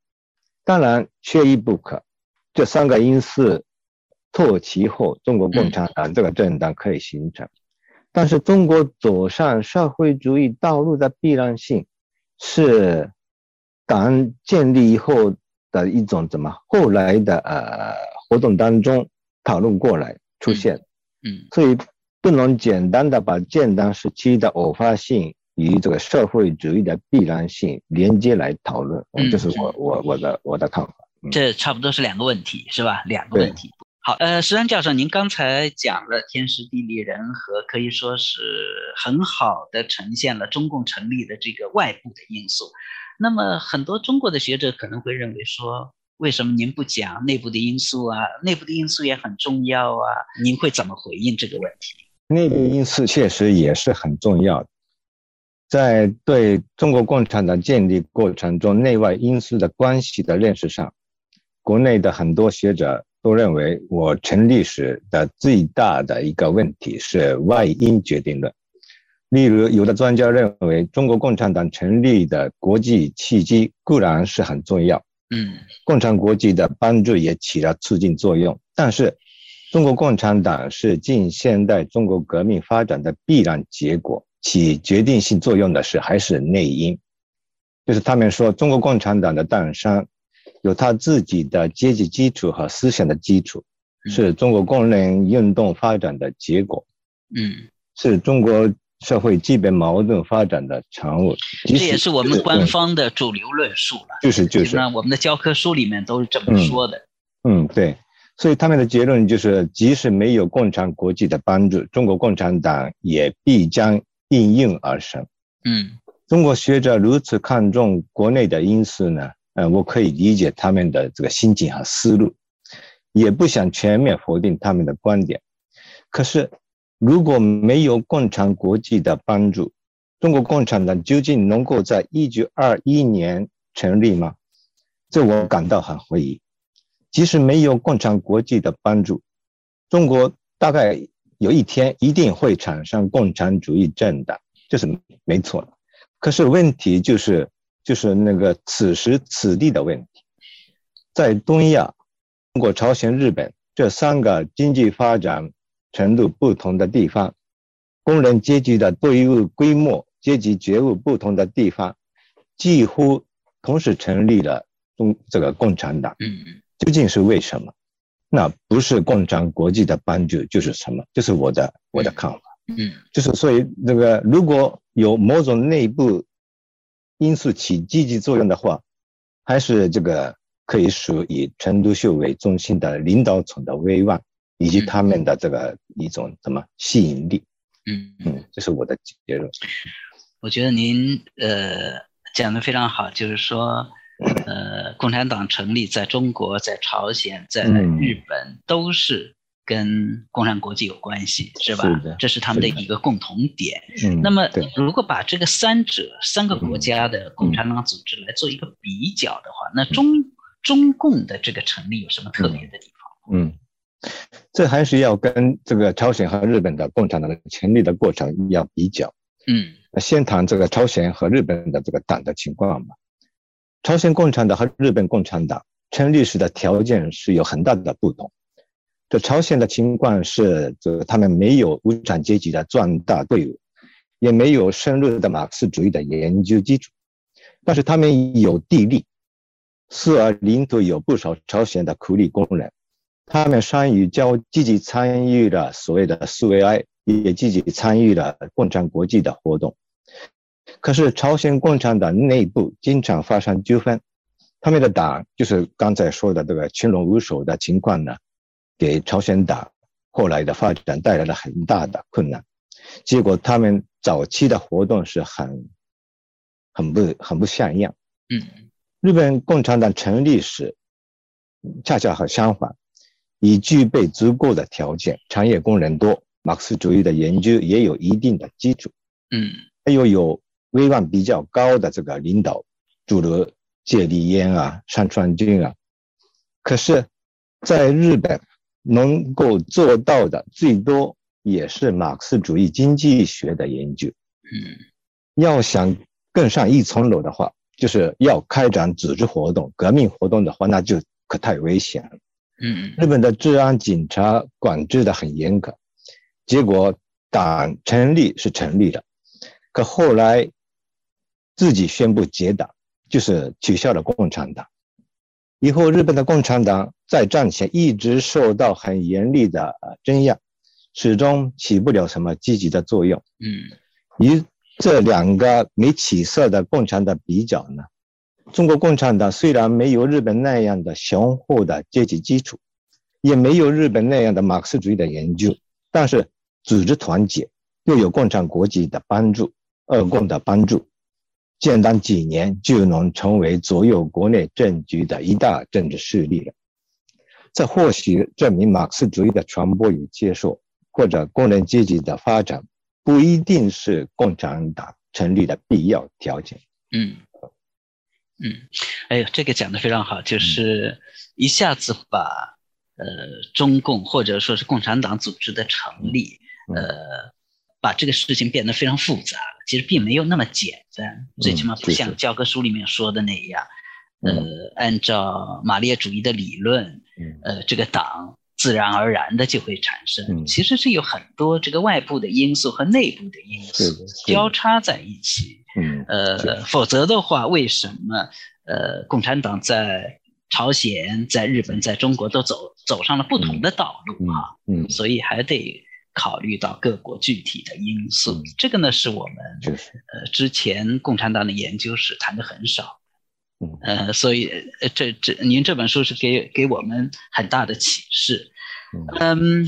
C: 当然缺一不可，这三个因素。凑齐后，中国共产党这个政党可以形成，但是中国走上社会主义道路的必然性，是党建立以后的一种怎么后来的呃活动当中讨论过来出现，
B: 嗯，
C: 所以不能简单的把建党时期的偶发性与这个社会主义的必然性连接来讨论，这是我我我的我的看法。
B: 这差不多是两个问题，是吧？两个问题。好，呃，石山教授，您刚才讲了天时地利人和，可以说是很好的呈现了中共成立的这个外部的因素。那么，很多中国的学者可能会认为说，为什么您不讲内部的因素啊？内部的因素也很重要啊。您会怎么回应这个问题？
C: 内部因素确实也是很重要，在对中国共产党建立过程中内外因素的关系的认识上。国内的很多学者都认为，我成立时的最大的一个问题是外因决定论。例如，有的专家认为，中国共产党成立的国际契机固然是很重要，
B: 嗯，
C: 共产国际的帮助也起了促进作用，但是，中国共产党是近现代中国革命发展的必然结果，起决定性作用的是还是内因，就是他们说，中国共产党的诞生。有他自己的阶级基础和思想的基础，是中国工人运动发展的结果，
B: 嗯，
C: 是中国社会基本矛盾发展的产物。
B: 这也是我们官方的主流论述了。
C: 就是就是。
B: 那我们的教科书里面都是这么说的。
C: 嗯，对。所以他们的结论就是，即使没有共产国际的帮助，中国共产党也必将应运而生。
B: 嗯，
C: 中国学者如此看重国内的因素呢？嗯，我可以理解他们的这个心境和思路，也不想全面否定他们的观点。可是，如果没有共产国际的帮助，中国共产党究竟能够在一九二一年成立吗？这我感到很怀疑。即使没有共产国际的帮助，中国大概有一天一定会产生共产主义政党，这是没错的。可是问题就是。就是那个此时此地的问题，在东亚，中国、朝鲜、日本这三个经济发展程度不同的地方，工人阶级的队伍规模、阶级觉悟不同的地方，几乎同时成立了中这个共产党。究竟是为什么？那不是共产国际的帮助，就是什么？就是我的我的看法。
B: 嗯，
C: 就是所以那个如果有某种内部。因素起积极作用的话，还是这个可以属以陈独秀为中心的领导层的威望，以及他们的这个一种什么吸引力。
B: 嗯
C: 嗯，这是我的结论。
B: 我觉得您呃讲的非常好，就是说呃共产党成立在中国、在朝鲜、在日本都是。跟共产国际有关系是吧？是这是他们的一个共同点。嗯那么，如果把这个三者三个国家的共产党组织来做一个比较的话，那中中共的这个成立有什么特别的地
C: 方？嗯，这还是要跟这个朝鲜和日本的共产党的成立的过程要比较。
B: 嗯，
C: 先谈这个朝鲜和日本的这个党的情况吧。朝鲜共产党和日本共产党成立时的条件是有很大的不同。这朝鲜的情况是，这他们没有无产阶级的壮大队伍，也没有深入的马克思主义的研究基础，但是他们有地利，四而领土有不少朝鲜的苦力工人，他们善于交积极参与了所谓的苏维埃，也积极参与了共产国际的活动。可是朝鲜共产党内部经常发生纠纷，他们的党就是刚才说的这个群龙无首的情况呢。给朝鲜党后来的发展带来了很大的困难，结果他们早期的活动是很、很不、很不像样。
B: 嗯，
C: 日本共产党成立时，恰恰和相反，已具备足够的条件，产业工人多，马克思主义的研究也有一定的基础。
B: 嗯，
C: 又有有威望比较高的这个领导，诸如芥立烟啊、山川君啊。可是，在日本。能够做到的最多也是马克思主义经济学的研究。
B: 嗯，
C: 要想更上一层楼的话，就是要开展组织活动、革命活动的话，那就可太危险了。
B: 嗯，
C: 日本的治安警察管制的很严格，结果党成立是成立了，可后来自己宣布结党，就是取消了共产党。以后，日本的共产党在战前一直受到很严厉的镇压，始终起不了什么积极的作用。
B: 嗯，
C: 与这两个没起色的共产党比较呢，中国共产党虽然没有日本那样的雄厚的阶级基础，也没有日本那样的马克思主义的研究，但是组织团结，又有共产国际的帮助，二共的帮助。简单几年就能成为左右国内政局的一大政治势力了。这或许证明马克思主义的传播与接受，或者工人阶级的发展，不一定是共产党成立的必要条件。
B: 嗯嗯，哎呦，这个讲的非常好，就是一下子把呃中共或者说是共产党组织的成立，呃，把这个事情变得非常复杂。其实并没有那么简单，最起码不像教科书里面说的那样。呃，按照马列主义的理论，呃，这个党自然而然的就会产生。其实是有很多这个外部的因素和内部的因素交叉在一起。
C: 嗯，
B: 呃，否则的话，为什么呃，共产党在朝鲜、在日本、在中国都走走上了不同的道路啊？嗯，所以还得考虑到各国具体的因素。这个呢，是我们呃之前共产党的研究史谈的很少。呃，所以这这您这本书是给给我们很大的启示，嗯，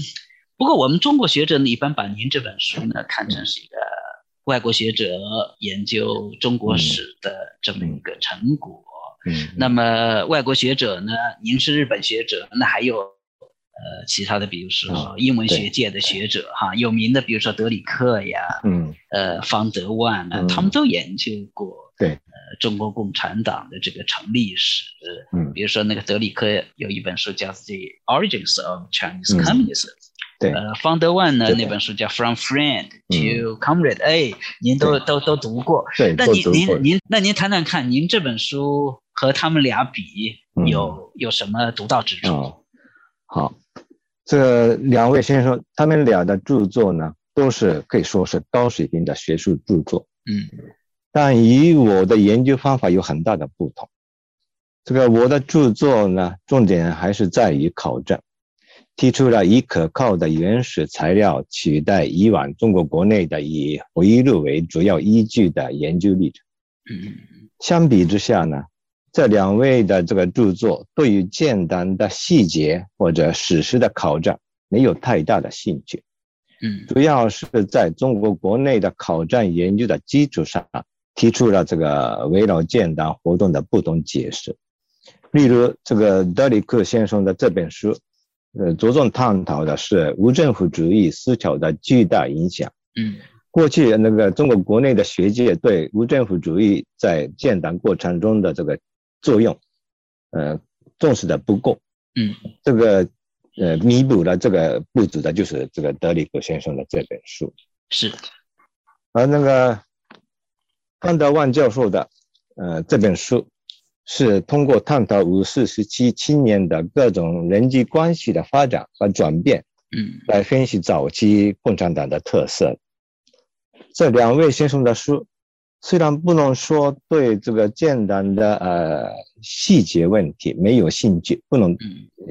B: 不过我们中国学者呢，一般把您这本书呢看成是一个外国学者研究中国史的这么一个成果，
C: 嗯，
B: 那么外国学者呢，您是日本学者，那还有呃其他的，比如说英文学界的学者哈，有名的，比如说德里克呀，
C: 嗯，
B: 呃方德万啊，他们都研究过。
C: 对，
B: 呃，中国共产党的这个成立史，
C: 嗯，
B: 比如说那个德里克有一本书叫《The Origins of Chinese Communism》，
C: 对，
B: 呃，方德万呢那本书叫《From Friend to Comrade》，哎，您都都都读过，
C: 对，
B: 那您您您，那您谈谈看，您这本书和他们俩比有有什么独到之处？
C: 好，这两位先生他们俩的著作呢，都是可以说是高水平的学术著作，
B: 嗯。
C: 但与我的研究方法有很大的不同。这个我的著作呢，重点还是在于考证，提出了以可靠的原始材料取代以往中国国内的以回忆录为主要依据的研究历程。相比之下呢，这两位的这个著作对于建党的细节或者史实的考证没有太大的兴趣。
B: 嗯，
C: 主要是在中国国内的考证研究的基础上。提出了这个围绕建党活动的不同解释，例如这个德里克先生的这本书，呃，着重探讨的是无政府主义思潮的巨大影响。
B: 嗯，
C: 过去那个中国国内的学界对无政府主义在建党过程中的这个作用，呃，重视的不够。
B: 嗯，
C: 这个呃，弥补了这个不足的就是这个德里克先生的这本书。
B: 是，
C: 而那个。康德万教授的，呃，这本书是通过探讨五四时期青年的各种人际关系的发展和转变，
B: 嗯，
C: 来分析早期共产党的特色。这两位先生的书虽然不能说对这个简单的呃细节问题没有兴趣，不能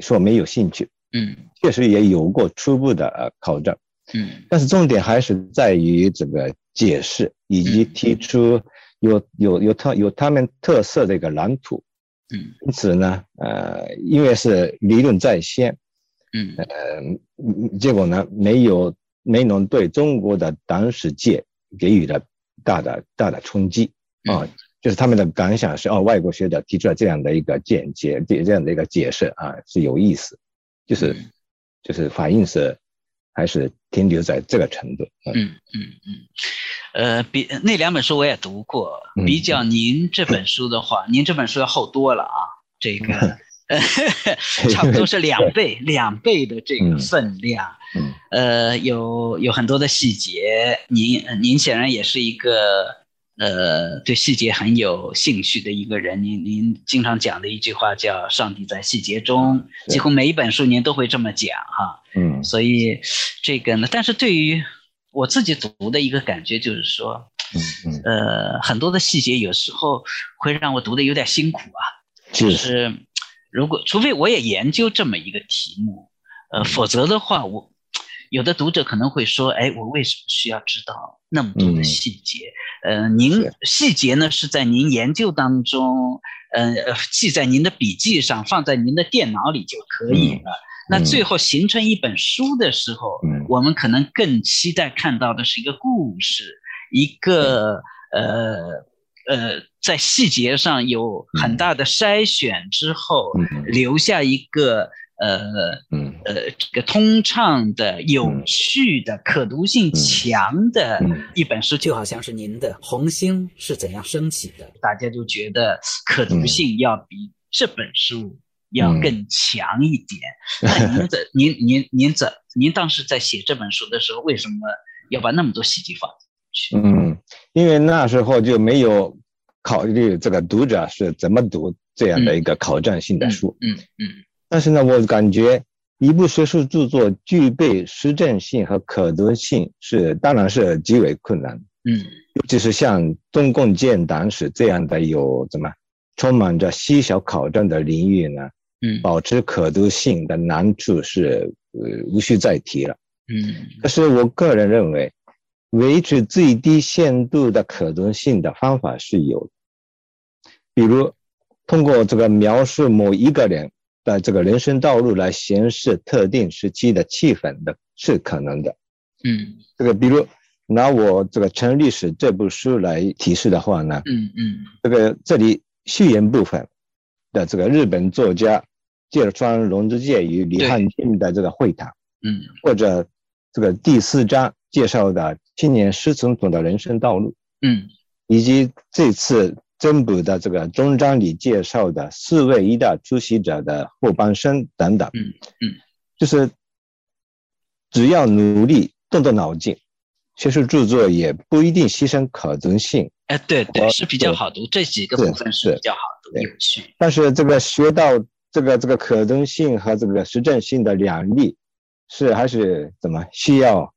C: 说没有兴趣，
B: 嗯，
C: 确实也有过初步的呃考证，
B: 嗯，
C: 但是重点还是在于这个。解释以及提出有有有他有他们特色的一个蓝图，
B: 嗯，
C: 因此呢，呃，因为是理论在先，
B: 嗯，
C: 呃，结果呢，没有没能对中国的党史界给予了大的大的冲击啊，就是他们的感想是，哦，外国学者提出了这样的一个见解，这这样的一个解释啊，是有意思，就是就是反应是。还是停留在这个程度。
B: 嗯嗯嗯，呃，比那两本书我也读过，比较您这本书的话，您这本书要厚多了啊，这个 <laughs> <laughs> 差不多是两倍 <laughs> 两倍的这个分量。嗯呃，有有很多的细节，您您显然也是一个。呃，对细节很有兴趣的一个人，您您经常讲的一句话叫“上帝在细节中”，几乎每一本书您都会这么讲哈。
C: 嗯，
B: 所以这个呢，但是对于我自己读的一个感觉就是说，
C: 嗯嗯，
B: 呃，很多的细节有时候会让我读的有点辛苦啊。
C: 就是
B: 如果除非我也研究这么一个题目，呃，否则的话我。有的读者可能会说：“哎，我为什么需要知道那么多的细节？呃，您细节呢是在您研究当中，呃，记在您的笔记上，放在您的电脑里就可以了。那最后形成一本书的时候，我们可能更期待看到的是一个故事，一个呃呃，在细节上有很大的筛选之后，留下一个。”呃，
C: 嗯，
B: 呃，这个通畅的、有趣的、可读性强的一本书，就好像是您的《红星是怎样升起的》，大家就觉得可读性要比这本书要更强一点。那您怎 <laughs> 您您您怎您当时在写这本书的时候，为什么要把那么多细节放进
C: 去？嗯，因为那时候就没有考虑这个读者是怎么读这样的一个考证性的书。
B: 嗯嗯。
C: 但是呢，我感觉。一部学术著作具备实证性和可读性是，当然是极为困难。
B: 嗯，
C: 尤其是像中共建党史这样的有怎么充满着细小考证的领域呢？
B: 嗯，
C: 保持可读性的难处是呃无需再提了。
B: 嗯，
C: 可是我个人认为，维持最低限度的可读性的方法是有的，比如通过这个描述某一个人。的这个人生道路来显示特定时期的气氛的是可能的，
B: 嗯，
C: 这个比如拿我这个《成历史》这部书来提示的话呢，
B: 嗯嗯，
C: 这个这里序言部分的这个日本作家芥川龙之介与李汉庆的这个会谈，
B: 嗯，
C: 或者这个第四章介绍的青年师总统的人生道路，
B: 嗯，
C: 以及这次。增补的这个终章里介绍的四位一大出席者的后半生等等，
B: 嗯嗯，
C: 就是只要努力动动脑筋，学术著作也不一定牺牲可读性。
B: 哎，对对，是比较好读，这几个部分是比较好读、有趣。
C: 但是这个学到这个这个可读性和这个实证性的两例，是还是怎么需要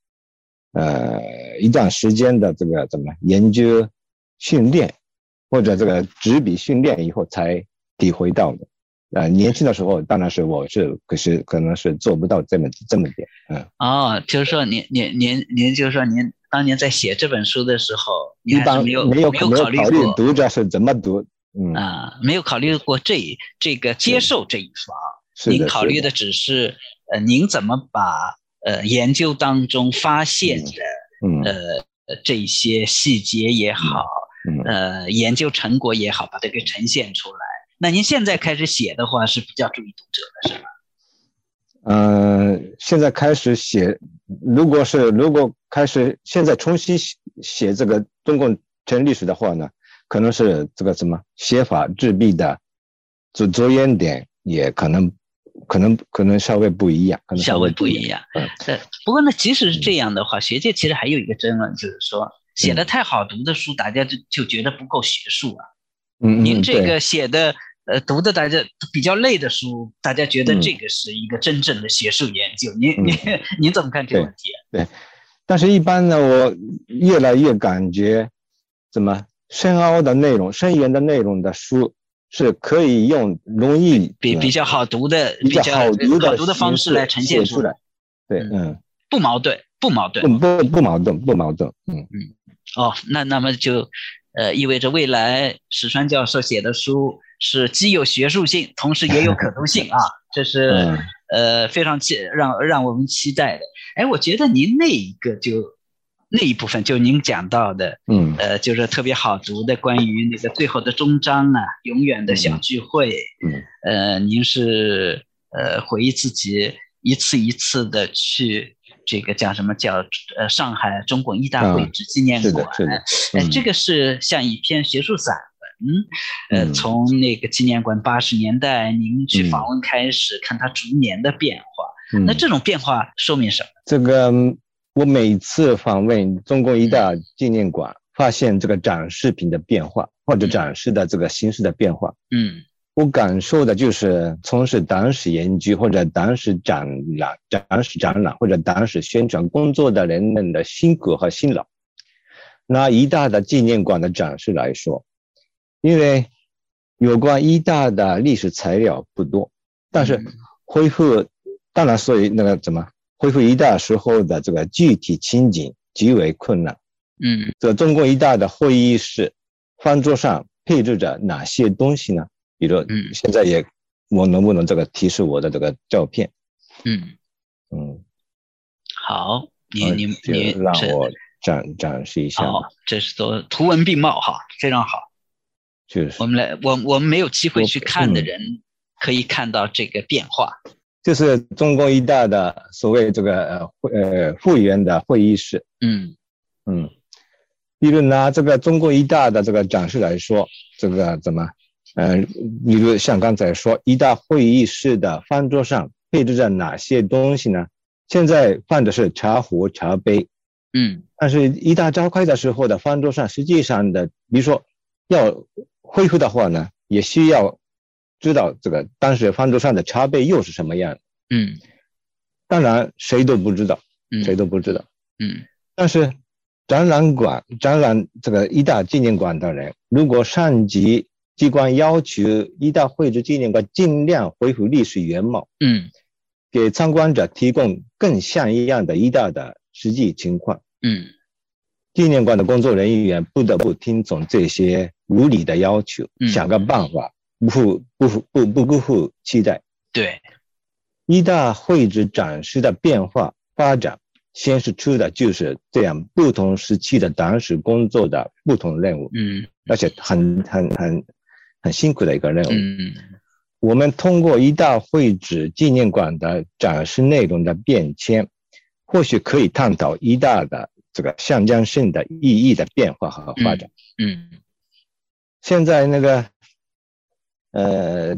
C: 呃一段时间的这个怎么研究训练。或者这个执笔训练以后才体会到的，呃，年轻的时候当然是我是，可是可能是做不到这么这么点，嗯。
B: 哦，就是说您您您您就是说您当年在写这本书的时候，
C: 一般
B: 没有
C: 没有
B: 没有考虑过
C: 读者是怎么读，嗯
B: 啊，没有考虑过这这个接受这一方，您考虑的只是呃您怎么把呃研究当中发现的呃这些细节也好。呃，研究成果也好，把它给呈现出来。那您现在开始写的话，是比较注意读者的，是吧？
C: 嗯，现在开始写，如果是如果开始现在重新写写这个中共全历史的话呢，可能是这个什么写法制弊的着着眼点也可能可能可能稍微不一样，可能
B: 稍微不一样。嗯，对。不过呢，即使是这样的话，学界其实还有一个争论，就是说。写的太好读的书，大家就就觉得不够学术啊。
C: 嗯，
B: 您这个写的呃读的大家比较累的书，大家觉得这个是一个真正的学术研究。您您您怎么看这个问题？
C: 对，但是一般呢，我越来越感觉，怎么深奥的内容、深远的内容的书是可以用容易
B: 比比较好读的、
C: 比较好读
B: 的读的方式来呈现
C: 出来。对，嗯，
B: 不矛盾，不矛盾，
C: 不不矛盾，不矛盾。嗯
B: 嗯。哦，那那么就，呃，意味着未来史川教授写的书是既有学术性，同时也有可读性 <laughs> 啊，这是呃非常期让让我们期待的。哎，我觉得您那一个就那一部分，就您讲到的，
C: 嗯，
B: 呃，就是特别好读的，关于那个最后的终章啊，永远的小聚会，
C: 嗯，
B: 呃，您是呃回忆自己一次一次的去。这个叫什么叫呃上海中共一大会址纪念馆？
C: 是的，是
B: 的。这个是像一篇学术散文，呃，从那个纪念馆八十年代您去访问开始，看它逐年的变化。那这种变化说明什么？
C: 这个我每次访问中共一大纪念馆，发现这个展示品的变化，或者展示的这个形式的变化。
B: 嗯。
C: 我感受的就是从事党史研究或者党史展览、党史展览或者党史宣传工作的人们的辛苦和辛劳。拿一大的纪念馆的展示来说，因为有关一大的历史材料不多，但是恢复，当然所以那个怎么恢复一大时候的这个具体情景极为困难。
B: 嗯，
C: 这中共一大的会议室饭桌上配置着哪些东西呢？比如，嗯，现在也，我能不能这个提示我的这个照片？
B: 嗯
C: 嗯，
B: 好，你你你
C: 让我展展示一下。
B: 好，这是都图文并茂哈，非常好。
C: 就是
B: 我们来，我我们没有机会去看的人可以看到这个变化。
C: 就是中共一大的所谓这个呃会呃会员的会议室。
B: 嗯
C: 嗯，比如拿这个中国一大的这个展示来说，这个怎么？嗯，比如像刚才说，一大会议室的饭桌上配置着哪些东西呢？现在放的是茶壶、茶杯。
B: 嗯，
C: 但是一大召开的时候的饭桌上，实际上的，比如说要恢复的话呢，也需要知道这个当时饭桌上的茶杯又是什么样。
B: 嗯，
C: 当然谁都不知道，谁都不知道。
B: 嗯，
C: 但是展览馆、展览这个一大纪念馆的人，如果上级机关要求一大会址纪念馆尽量恢复历史原貌，
B: 嗯，
C: 给参观者提供更像一样的一大的实际情况，
B: 嗯，
C: 纪念馆的工作人员不得不听从这些无理的要求，想个办法，不负不负不不辜负期待。
B: 对，
C: 一大会址展示的变化发展，显示出的就是这样不同时期的党史工作的不同任务，
B: 嗯，
C: 而且很很很。很辛苦的一个任务。
B: 嗯，
C: 我们通过一大会址纪念馆的展示内容的变迁，或许可以探讨一大的这个象征性的意义的变化和发展。
B: 嗯，
C: 现在那个，呃，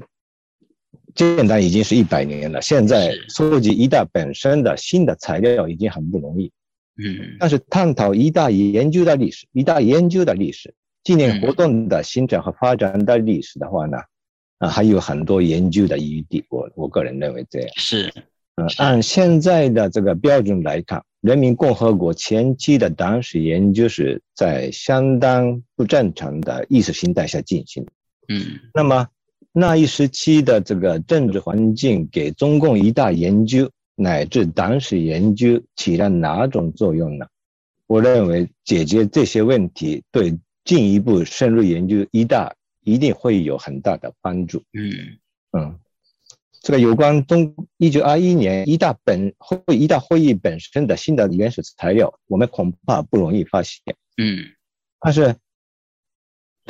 C: 建党已经是一百年了，现在搜集一大本身的新的材料已经很不容易。
B: 嗯，
C: 但是探讨一大研究的历史，一大研究的历史。纪念活动的形成和发展的历史的话呢，啊，还有很多研究的余地。我我个人认为这样
B: 是，
C: 嗯，按现在的这个标准来看，人民共和国前期的党史研究是在相当不正常的意识形态下进行。
B: 嗯，
C: 那么那一时期的这个政治环境给中共一大研究乃至党史研究起了哪种作用呢？我认为解决这些问题对。进一步深入研究一大一定会有很大的帮助。
B: 嗯
C: 嗯，这个有关中一九二一年一大本会一大会议本身的新的原始材料，我们恐怕不容易发现。
B: 嗯，
C: 但是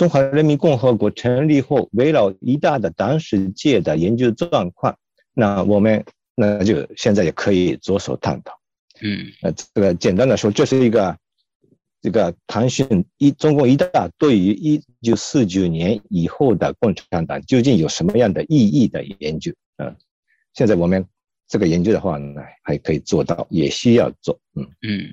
C: 中华人民共和国成立后，围绕一大的党史界的研究状况，那我们那就现在也可以着手探讨。
B: 嗯，
C: 呃，这个简单的说，这是一个。这个腾讯一中共一大对于一九四九年以后的共产党究竟有什么样的意义的研究嗯？现在我们这个研究的话呢，还可以做到，也需要做。
B: 嗯嗯，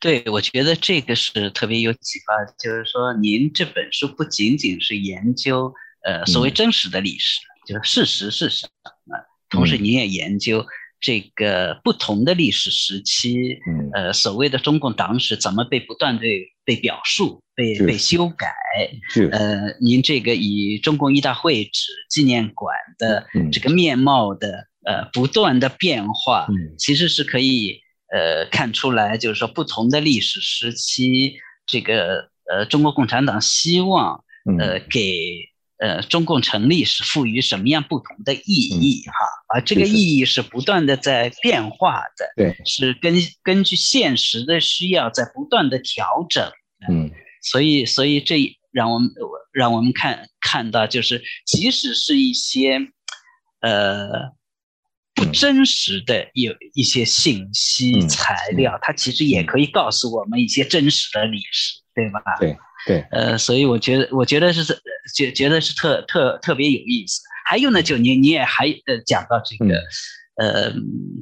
B: 对，我觉得这个是特别有启发。就是说，您这本书不仅仅是研究呃所谓真实的历史，就是事实是什么，同时您也研究。这个不同的历史时期，呃，所谓的中共党史怎么被不断的被表述、被被修改？呃，您这个以中共一大会址纪念馆的这个面貌的呃不断的变化，其实是可以呃看出来，就是说不同的历史时期，这个呃中国共产党希望呃给。呃，中共成立是赋予什么样不同的意义哈？而这个意义是不断的在变化的，
C: 对，
B: 是根根据现实的需要在不断的调整。
C: 嗯，
B: 所以所以这让我们让我们看看到，就是即使是一些呃不真实的有一些信息材料，它其实也可以告诉我们一些真实的历史，对吧？
C: 对。对，
B: 呃，所以我觉得，我觉得是觉觉得是特特特别有意思。还有呢，就你你也还呃讲到这个，呃，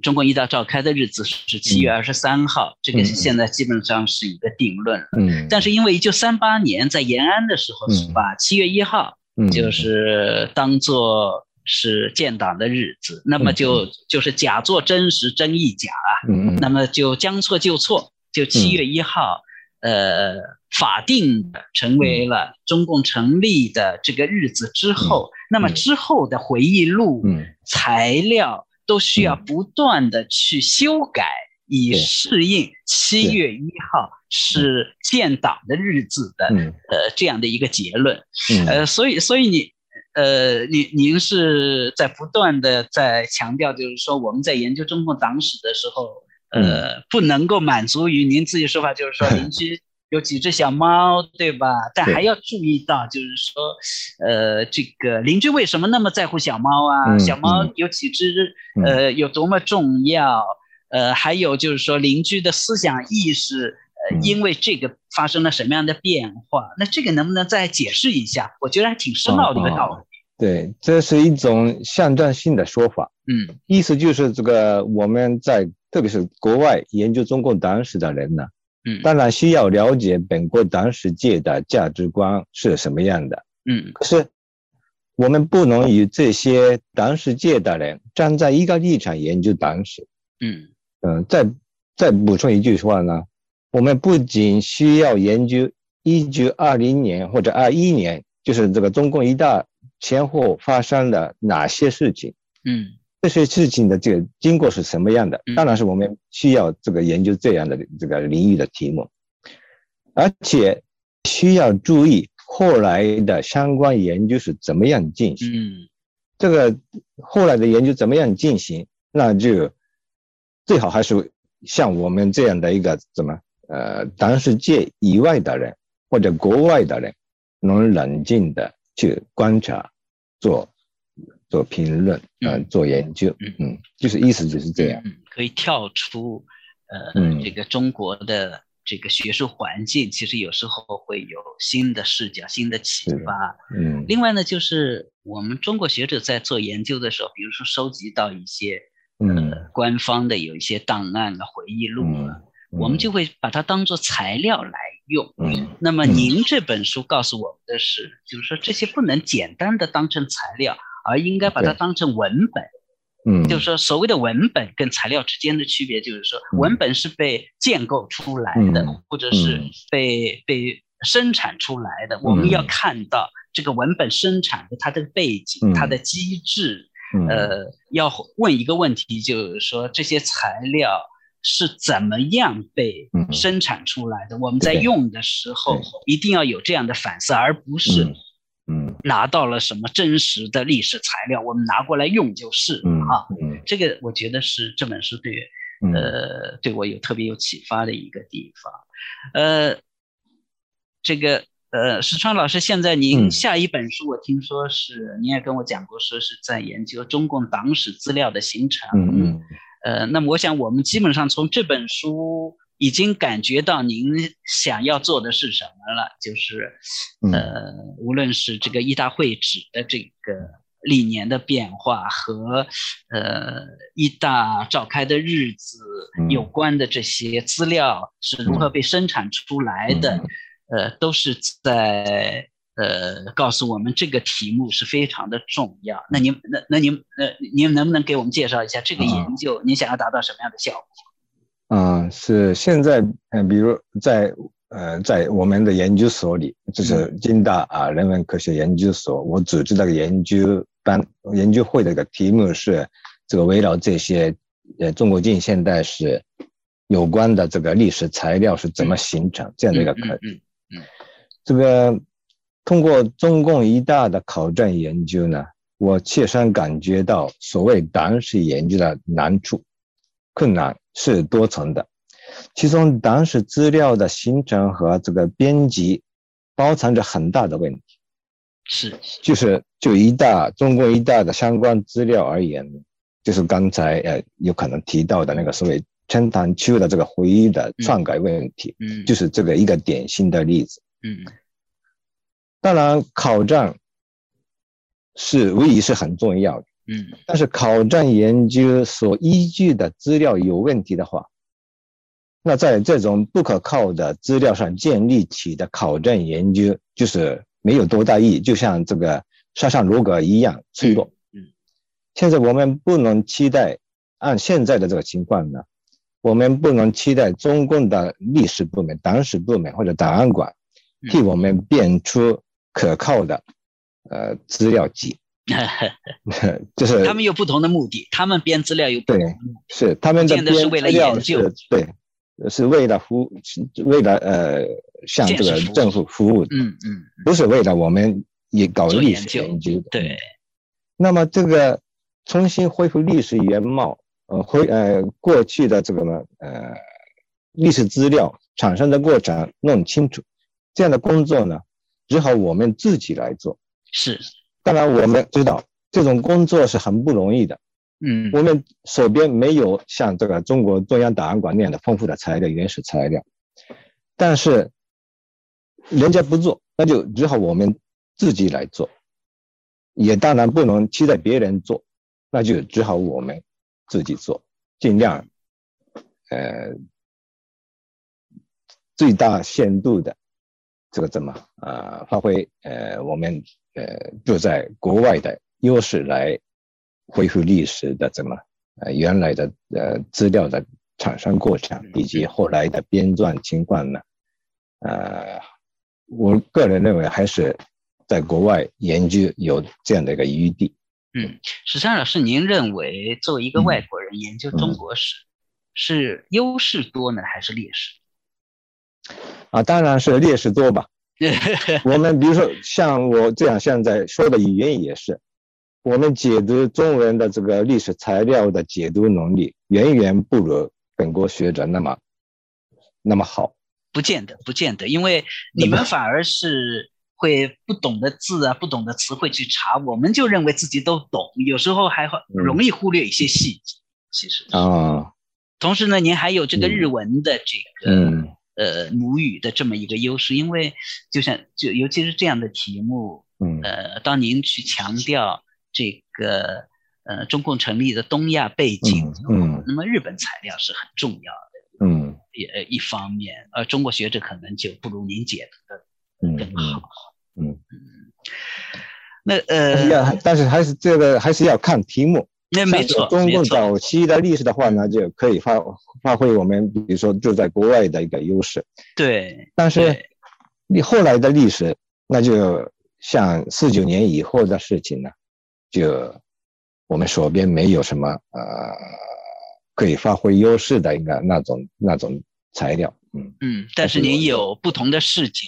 B: 中国一大召开的日子是七月二十三号，这个现在基本上是一个定论了。
C: 嗯。
B: 但是因为一九三八年在延安的时候，是把七月一号就是当做是建党的日子，那么就就是假作真实，真亦假啊。
C: 嗯。
B: 那么就将错就错，就七月一号。呃，法定的成为了中共成立的这个日子之后，那么之后的回忆录材料都需要不断的去修改，以适应七月一号是建党的日子的呃这样的一个结论。呃，所以，所以你，呃，您您是在不断的在强调，就是说我们在研究中共党史的时候。呃，不能够满足于您自己说法，就是说，<laughs> 邻居有几只小猫，对吧？但还要注意到，就是说，呃，这个邻居为什么那么在乎小猫啊？小猫有几只，呃，有多么重要？呃，还有就是说，邻居的思想意识，呃，因为这个发生了什么样的变化？那这个能不能再解释一下？我觉得还挺深奥的一个道理。
C: 对，这是一种象征性的说法。
B: 嗯，
C: 意思就是这个我们在特别是国外研究中共党史的人呢，
B: 嗯，
C: 当然需要了解本国党史界的价值观是什么样的。
B: 嗯，
C: 可是我们不能与这些党史界的人站在一个立场研究党史。
B: 嗯
C: 嗯，再再补充一句话呢，我们不仅需要研究一九二零年或者二一年，就是这个中共一大。前后发生了哪些事情？
B: 嗯，
C: 这些事情的这个经过是什么样的？当然是我们需要这个研究这样的这个领域的题目，而且需要注意后来的相关研究是怎么样进行。
B: 嗯，
C: 这个后来的研究怎么样进行？那就最好还是像我们这样的一个怎么呃，当世界以外的人或者国外的人，能冷静的。去观察，做做评论，呃，做研究，嗯。嗯，就是意思就是这样，
B: 可以跳出，呃，这个中国的这个学术环境，其实有时候会有新的视角、新的启发，
C: 嗯。
B: 另外呢，就是我们中国学者在做研究的时候，比如说收集到一些，呃，官方的有一些档案的、回忆录啊，我们就会把它当做材料来。用，那么您这本书告诉我们的是，就是说这些不能简单的当成材料，而应该把它当成文本。
C: 嗯，
B: 就是说所谓的文本跟材料之间的区别，就是说文本是被建构出来的，或者是被被生产出来的。我们要看到这个文本生产的它的背景、它的机制。呃，要问一个问题，就是说这些材料。是怎么样被生产出来的？我们在用的时候一定要有这样的反思，而不是，
C: 嗯，
B: 拿到了什么真实的历史材料，我们拿过来用就是啊。这个我觉得是这本书对，呃，对我有特别有启发的一个地方。呃，这个呃，石川老师，现在您下一本书，我听说是您也跟我讲过，说是在研究中共党史资料的形成。
C: 嗯嗯。
B: 呃，那么我想，我们基本上从这本书已经感觉到您想要做的是什么了，就是，呃，无论是这个一大会址的这个历年的变化和，呃，一大召开的日子有关的这些资料是如何被生产出来的，呃，都是在。呃，告诉我们这个题目是非常的重要。那您，那那您，呃，您能不能给我们介绍一下这个研究？您想要达到什么样的效
C: 果？嗯，是现在，嗯，比如在，呃，在我们的研究所里，就是金大啊人文科学研究所，我组织的个研究班、研究会的一个题目是这个围绕这些，呃，中国近现代史有关的这个历史材料是怎么形成这样的一个课
B: 题。嗯嗯，
C: 这个。通过中共一大的考证研究呢，我切身感觉到所谓党史研究的难处、困难是多层的。其中，党史资料的形成和这个编辑，包藏着很大的问题。
B: 是，
C: 就是就一大中共一大的相关资料而言，就是刚才呃有可能提到的那个所谓陈塘秋的这个回忆的篡改问题，
B: 嗯，
C: 就是这个一个典型的例子，
B: 嗯。
C: 当然，考证是无疑是很重要的，
B: 嗯，
C: 但是考证研究所依据的资料有问题的话，那在这种不可靠的资料上建立起的考证研究就是没有多大意义，就像这个沙上如格一样脆弱。
B: 嗯，
C: 现在我们不能期待按现在的这个情况呢，我们不能期待中共的历史部门、党史部门或者档案馆替我们变出。可靠的，呃，资料集，<laughs> 就是
B: 他们有不同的目的，他们编资料有
C: 对，是他们的编资料是，对，是为了服，为了呃，向这个政府服务，
B: 嗯嗯，
C: 不是为了我们也搞历史研究的，
B: 对。
C: 那么这个重新恢复历史原貌，呃，恢呃过去的这个呢，呃，历史资料产生的过程弄清楚，这样的工作呢，只好我们自己来做。
B: 是，
C: 当然我们知道这种工作是很不容易的。
B: 嗯，
C: 我们手边没有像这个中国中央档案馆那样的丰富的材料、原始材料，但是人家不做，那就只好我们自己来做。也当然不能期待别人做，那就只好我们自己做，尽量呃最大限度的这个怎么啊发挥呃我们呃就在国外的优势来恢复历史的怎么呃原来的呃资料的产生过程以及后来的编撰情况呢呃我个人认为还是。在国外研究有这样的一个余地。
B: 嗯，史山老师，您认为作为一个外国人研究中国史，是优势多呢，还是劣势？
C: 啊，当然是劣势多吧。<laughs> 我们比如说像我这样现在说的语言也是，我们解读中文的这个历史材料的解读能力，远远不如本国学者那么那么好。
B: 不见得，不见得，因为你们反而是。会不懂的字啊，不懂的词汇去查，我们就认为自己都懂，有时候还容易忽略一些细节。其实
C: 啊，
B: 同时呢，您还有这个日文的这个呃母语的这么一个优势，因为就像就尤其是这样的题目，
C: 嗯。
B: 呃，当您去强调这个呃中共成立的东亚背景，
C: 嗯，
B: 那么日本材料是很重要
C: 的，嗯，
B: 也一方面，而中国学者可能就不如您解读的更好。
C: 嗯。
B: 那呃，
C: 要但是还是这个还是要看题目。
B: 那没错，
C: 中共早期的历史的话呢，就可以发发挥我们比如说住在国外的一个优势。
B: 对。
C: 但是你后来的历史，那就像四九年以后的事情呢，就我们手边没有什么呃可以发挥优势的一个那种那种材料。
B: 嗯嗯，但是您有不同的视角。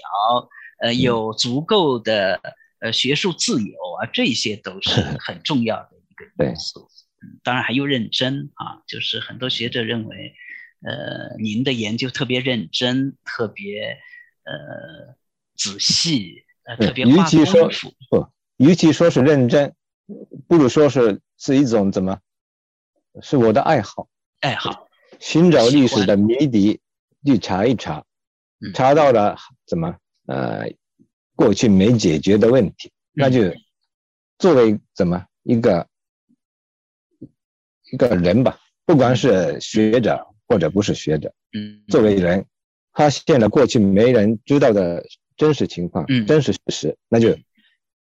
B: 呃，有足够的呃学术自由啊，这些都是很重要的一个因素。嗯，当然还有认真啊，就是很多学者认为，呃，您的研究特别认真，特别呃仔细，呃，特别花功夫。
C: 不，与其说是认真，不如说是是一种怎么？是我的爱好。
B: 爱好。
C: 寻找历史的谜底，去查一查，查到了怎么？呃，过去没解决的问题，那就作为怎么一个一个人吧，不管是学者或者不是学者，
B: 嗯，
C: 作为人，发现了过去没人知道的真实情况，嗯真实事实，那就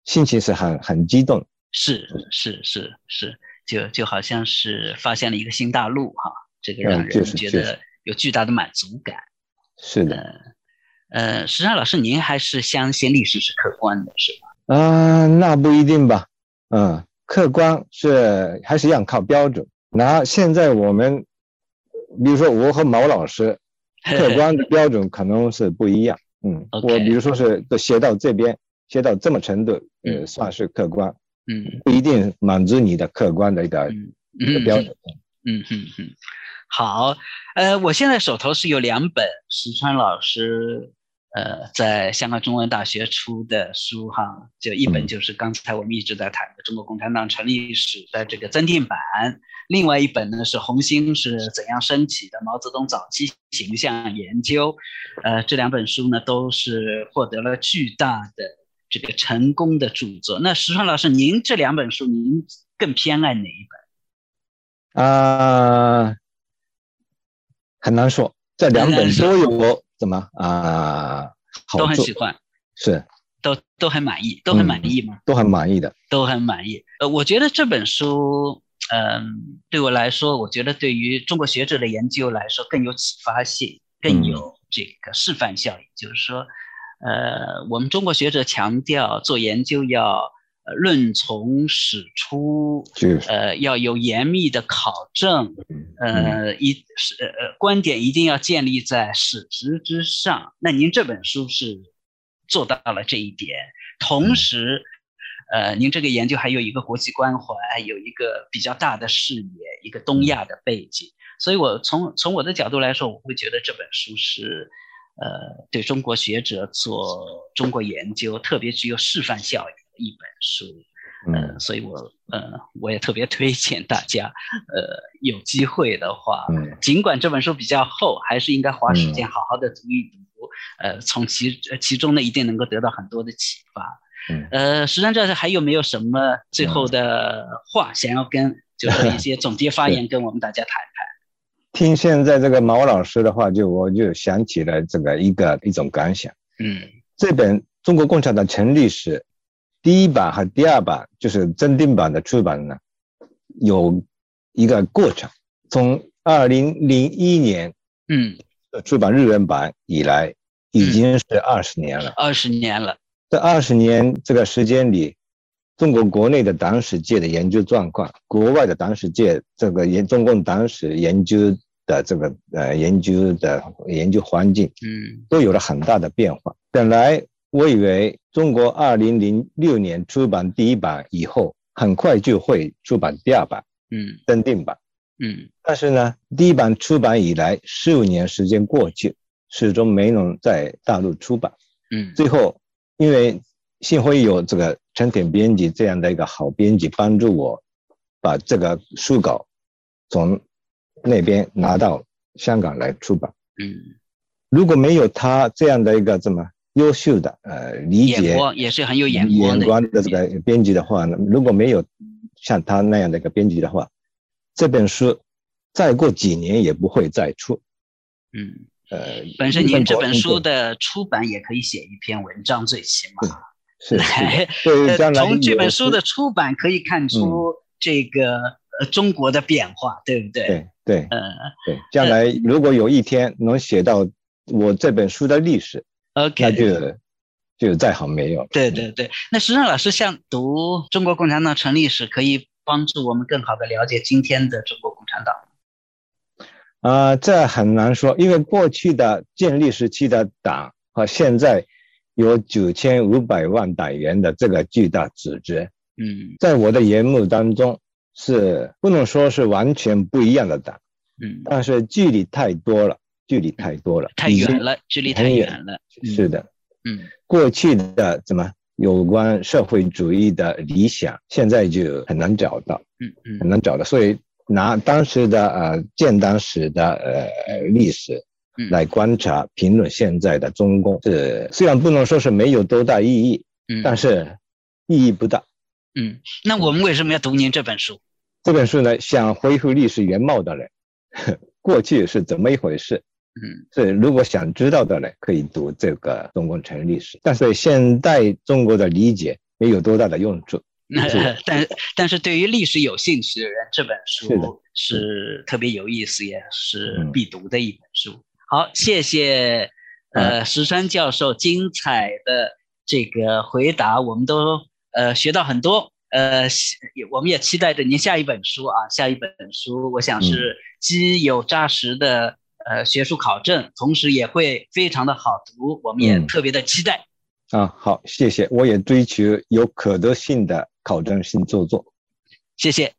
C: 心情是很很激动，
B: 是是是是，就就好像是发现了一个新大陆哈，这个让人觉得有巨大的满足感，
C: 是的。
B: 呃，实际上，老师您还是相信历史是客观的，是
C: 吧？啊，那不一定吧。嗯，客观是还是要靠标准。那现在我们，比如说我和毛老师，<laughs> 客观的标准可能是不一样。嗯，我比如说是写到这边，写到这么程度，呃，算是客观。
B: 嗯，
C: 不一定满足你的客观的一个一个标准。
B: 嗯嗯嗯，好。呃，我现在手头是有两本石川老师。呃，在香港中文大学出的书哈，就一本就是刚才我们一直在谈的《中国共产党成立史》的这个增订版，另外一本呢是《红星是怎样升起的：毛泽东早期形象研究》。呃，这两本书呢都是获得了巨大的这个成功的著作。那石川老师，您这两本书您更偏爱哪一
C: 本？啊，很难说，这两本都有。怎么啊？
B: 都很喜欢，
C: 是，
B: 都都很满意，都很满意吗？
C: 都很满意的，
B: 都很满意。呃，我觉得这本书，嗯，对我来说，我觉得对于中国学者的研究来说更有启发性，更有这个示范效应。就是说，呃，我们中国学者强调做研究要。呃，论从史出，呃，要有严密的考证，呃，一是呃观点一定要建立在史实之上。那您这本书是做到了这一点，同时，呃，您这个研究还有一个国际关怀，有一个比较大的视野，一个东亚的背景。所以我从从我的角度来说，我会觉得这本书是呃，对中国学者做中国研究特别具有示范效应的一本书。嗯，所以我呃，我也特别推荐大家，呃，有机会的话，尽管这本书比较厚，还是应该花时间好好的读一读，呃，从其其中呢，一定能够得到很多的启发。呃，石山教授还有没有什么最后的话想要跟，就是一些总结发 <laughs> 言跟我们大家谈谈？<laughs>
C: 听现在这个毛老师的话，就我就想起了这个一个一种感想。
B: 嗯，
C: 这本《中国共产党成立史》。第一版和第二版就是增订版的出版呢，有一个过程。从二零零一年，
B: 嗯，
C: 出版日文版以来，已经是二十年了。
B: 二十年了。
C: 这二十年这个时间里，中国国内的党史界的研究状况，国外的党史界这个研中共党史研究的这个呃研究的研究环境，
B: 嗯，
C: 都有了很大的变化。本来。我以为中国二零零六年出版第一版以后，很快就会出版第二版，
B: 嗯，
C: 增订版，
B: 嗯。
C: 但是呢，第一版出版以来十五年时间过去，始终没能在大陆出版，
B: 嗯。
C: 最后，因为幸亏有这个陈田编辑这样的一个好编辑帮助我，把这个书稿从那边拿到香港来出版，
B: 嗯。
C: 如果没有他这样的一个怎么。优秀的呃理解
B: 也是很有眼
C: 光的这个编辑的话呢，如果没有像他那样的一个编辑的话，这本书再过几年也不会再出。
B: 嗯，
C: 呃，
B: 本身您这本书的出版也可以写一篇文章，最起码
C: 是
B: 是。<laughs> 从这本书的出版可以看出这个呃中国的变化，对不对？
C: 对对，
B: 呃
C: 对，将来如果有一天能写到我这本书的历史。
B: OK，
C: 那就就再好没有。
B: 对对对，那石上老师像读中国共产党成立史，可以帮助我们更好的了解今天的中国共产党。
C: 啊，这很难说，因为过去的建立时期的党和现在有九千五百万党员的这个巨大组织，
B: 嗯，
C: 在我的眼目当中是不能说是完全不一样的党，
B: 嗯，
C: 但是距离太多了。距离太多了，
B: 太远了，距离太远了。
C: 是的，
B: 嗯，
C: 过去的怎么有关社会主义的理想，现在就很难找到，
B: 嗯嗯，
C: 很难找到。所以拿当时的呃建党史的呃历史来观察评论现在的中共，是虽然不能说是没有多大意义，
B: 嗯，
C: 但是意义不大。
B: 嗯，那我们为什么要读您这本书？
C: 这本书呢，想恢复历史原貌的人，<laughs> 过去是怎么一回事？
B: 嗯，
C: 所以如果想知道的呢，可以读这个中共成立史，但是现代中国的理解没有多大的用处。
B: 但但是对于历史有兴趣的人，这本书是特别有意思，也是必读的一本书。好，谢谢呃石川教授精彩的这个回答，我们都呃学到很多。呃，我们也期待着您下一本书啊，下一本书我想是基有扎实的。呃，学术考证，同时也会非常的好读，我们也特别的期待。
C: 啊，好，谢谢，我也追求有可得性的考证性著作。
B: 谢谢。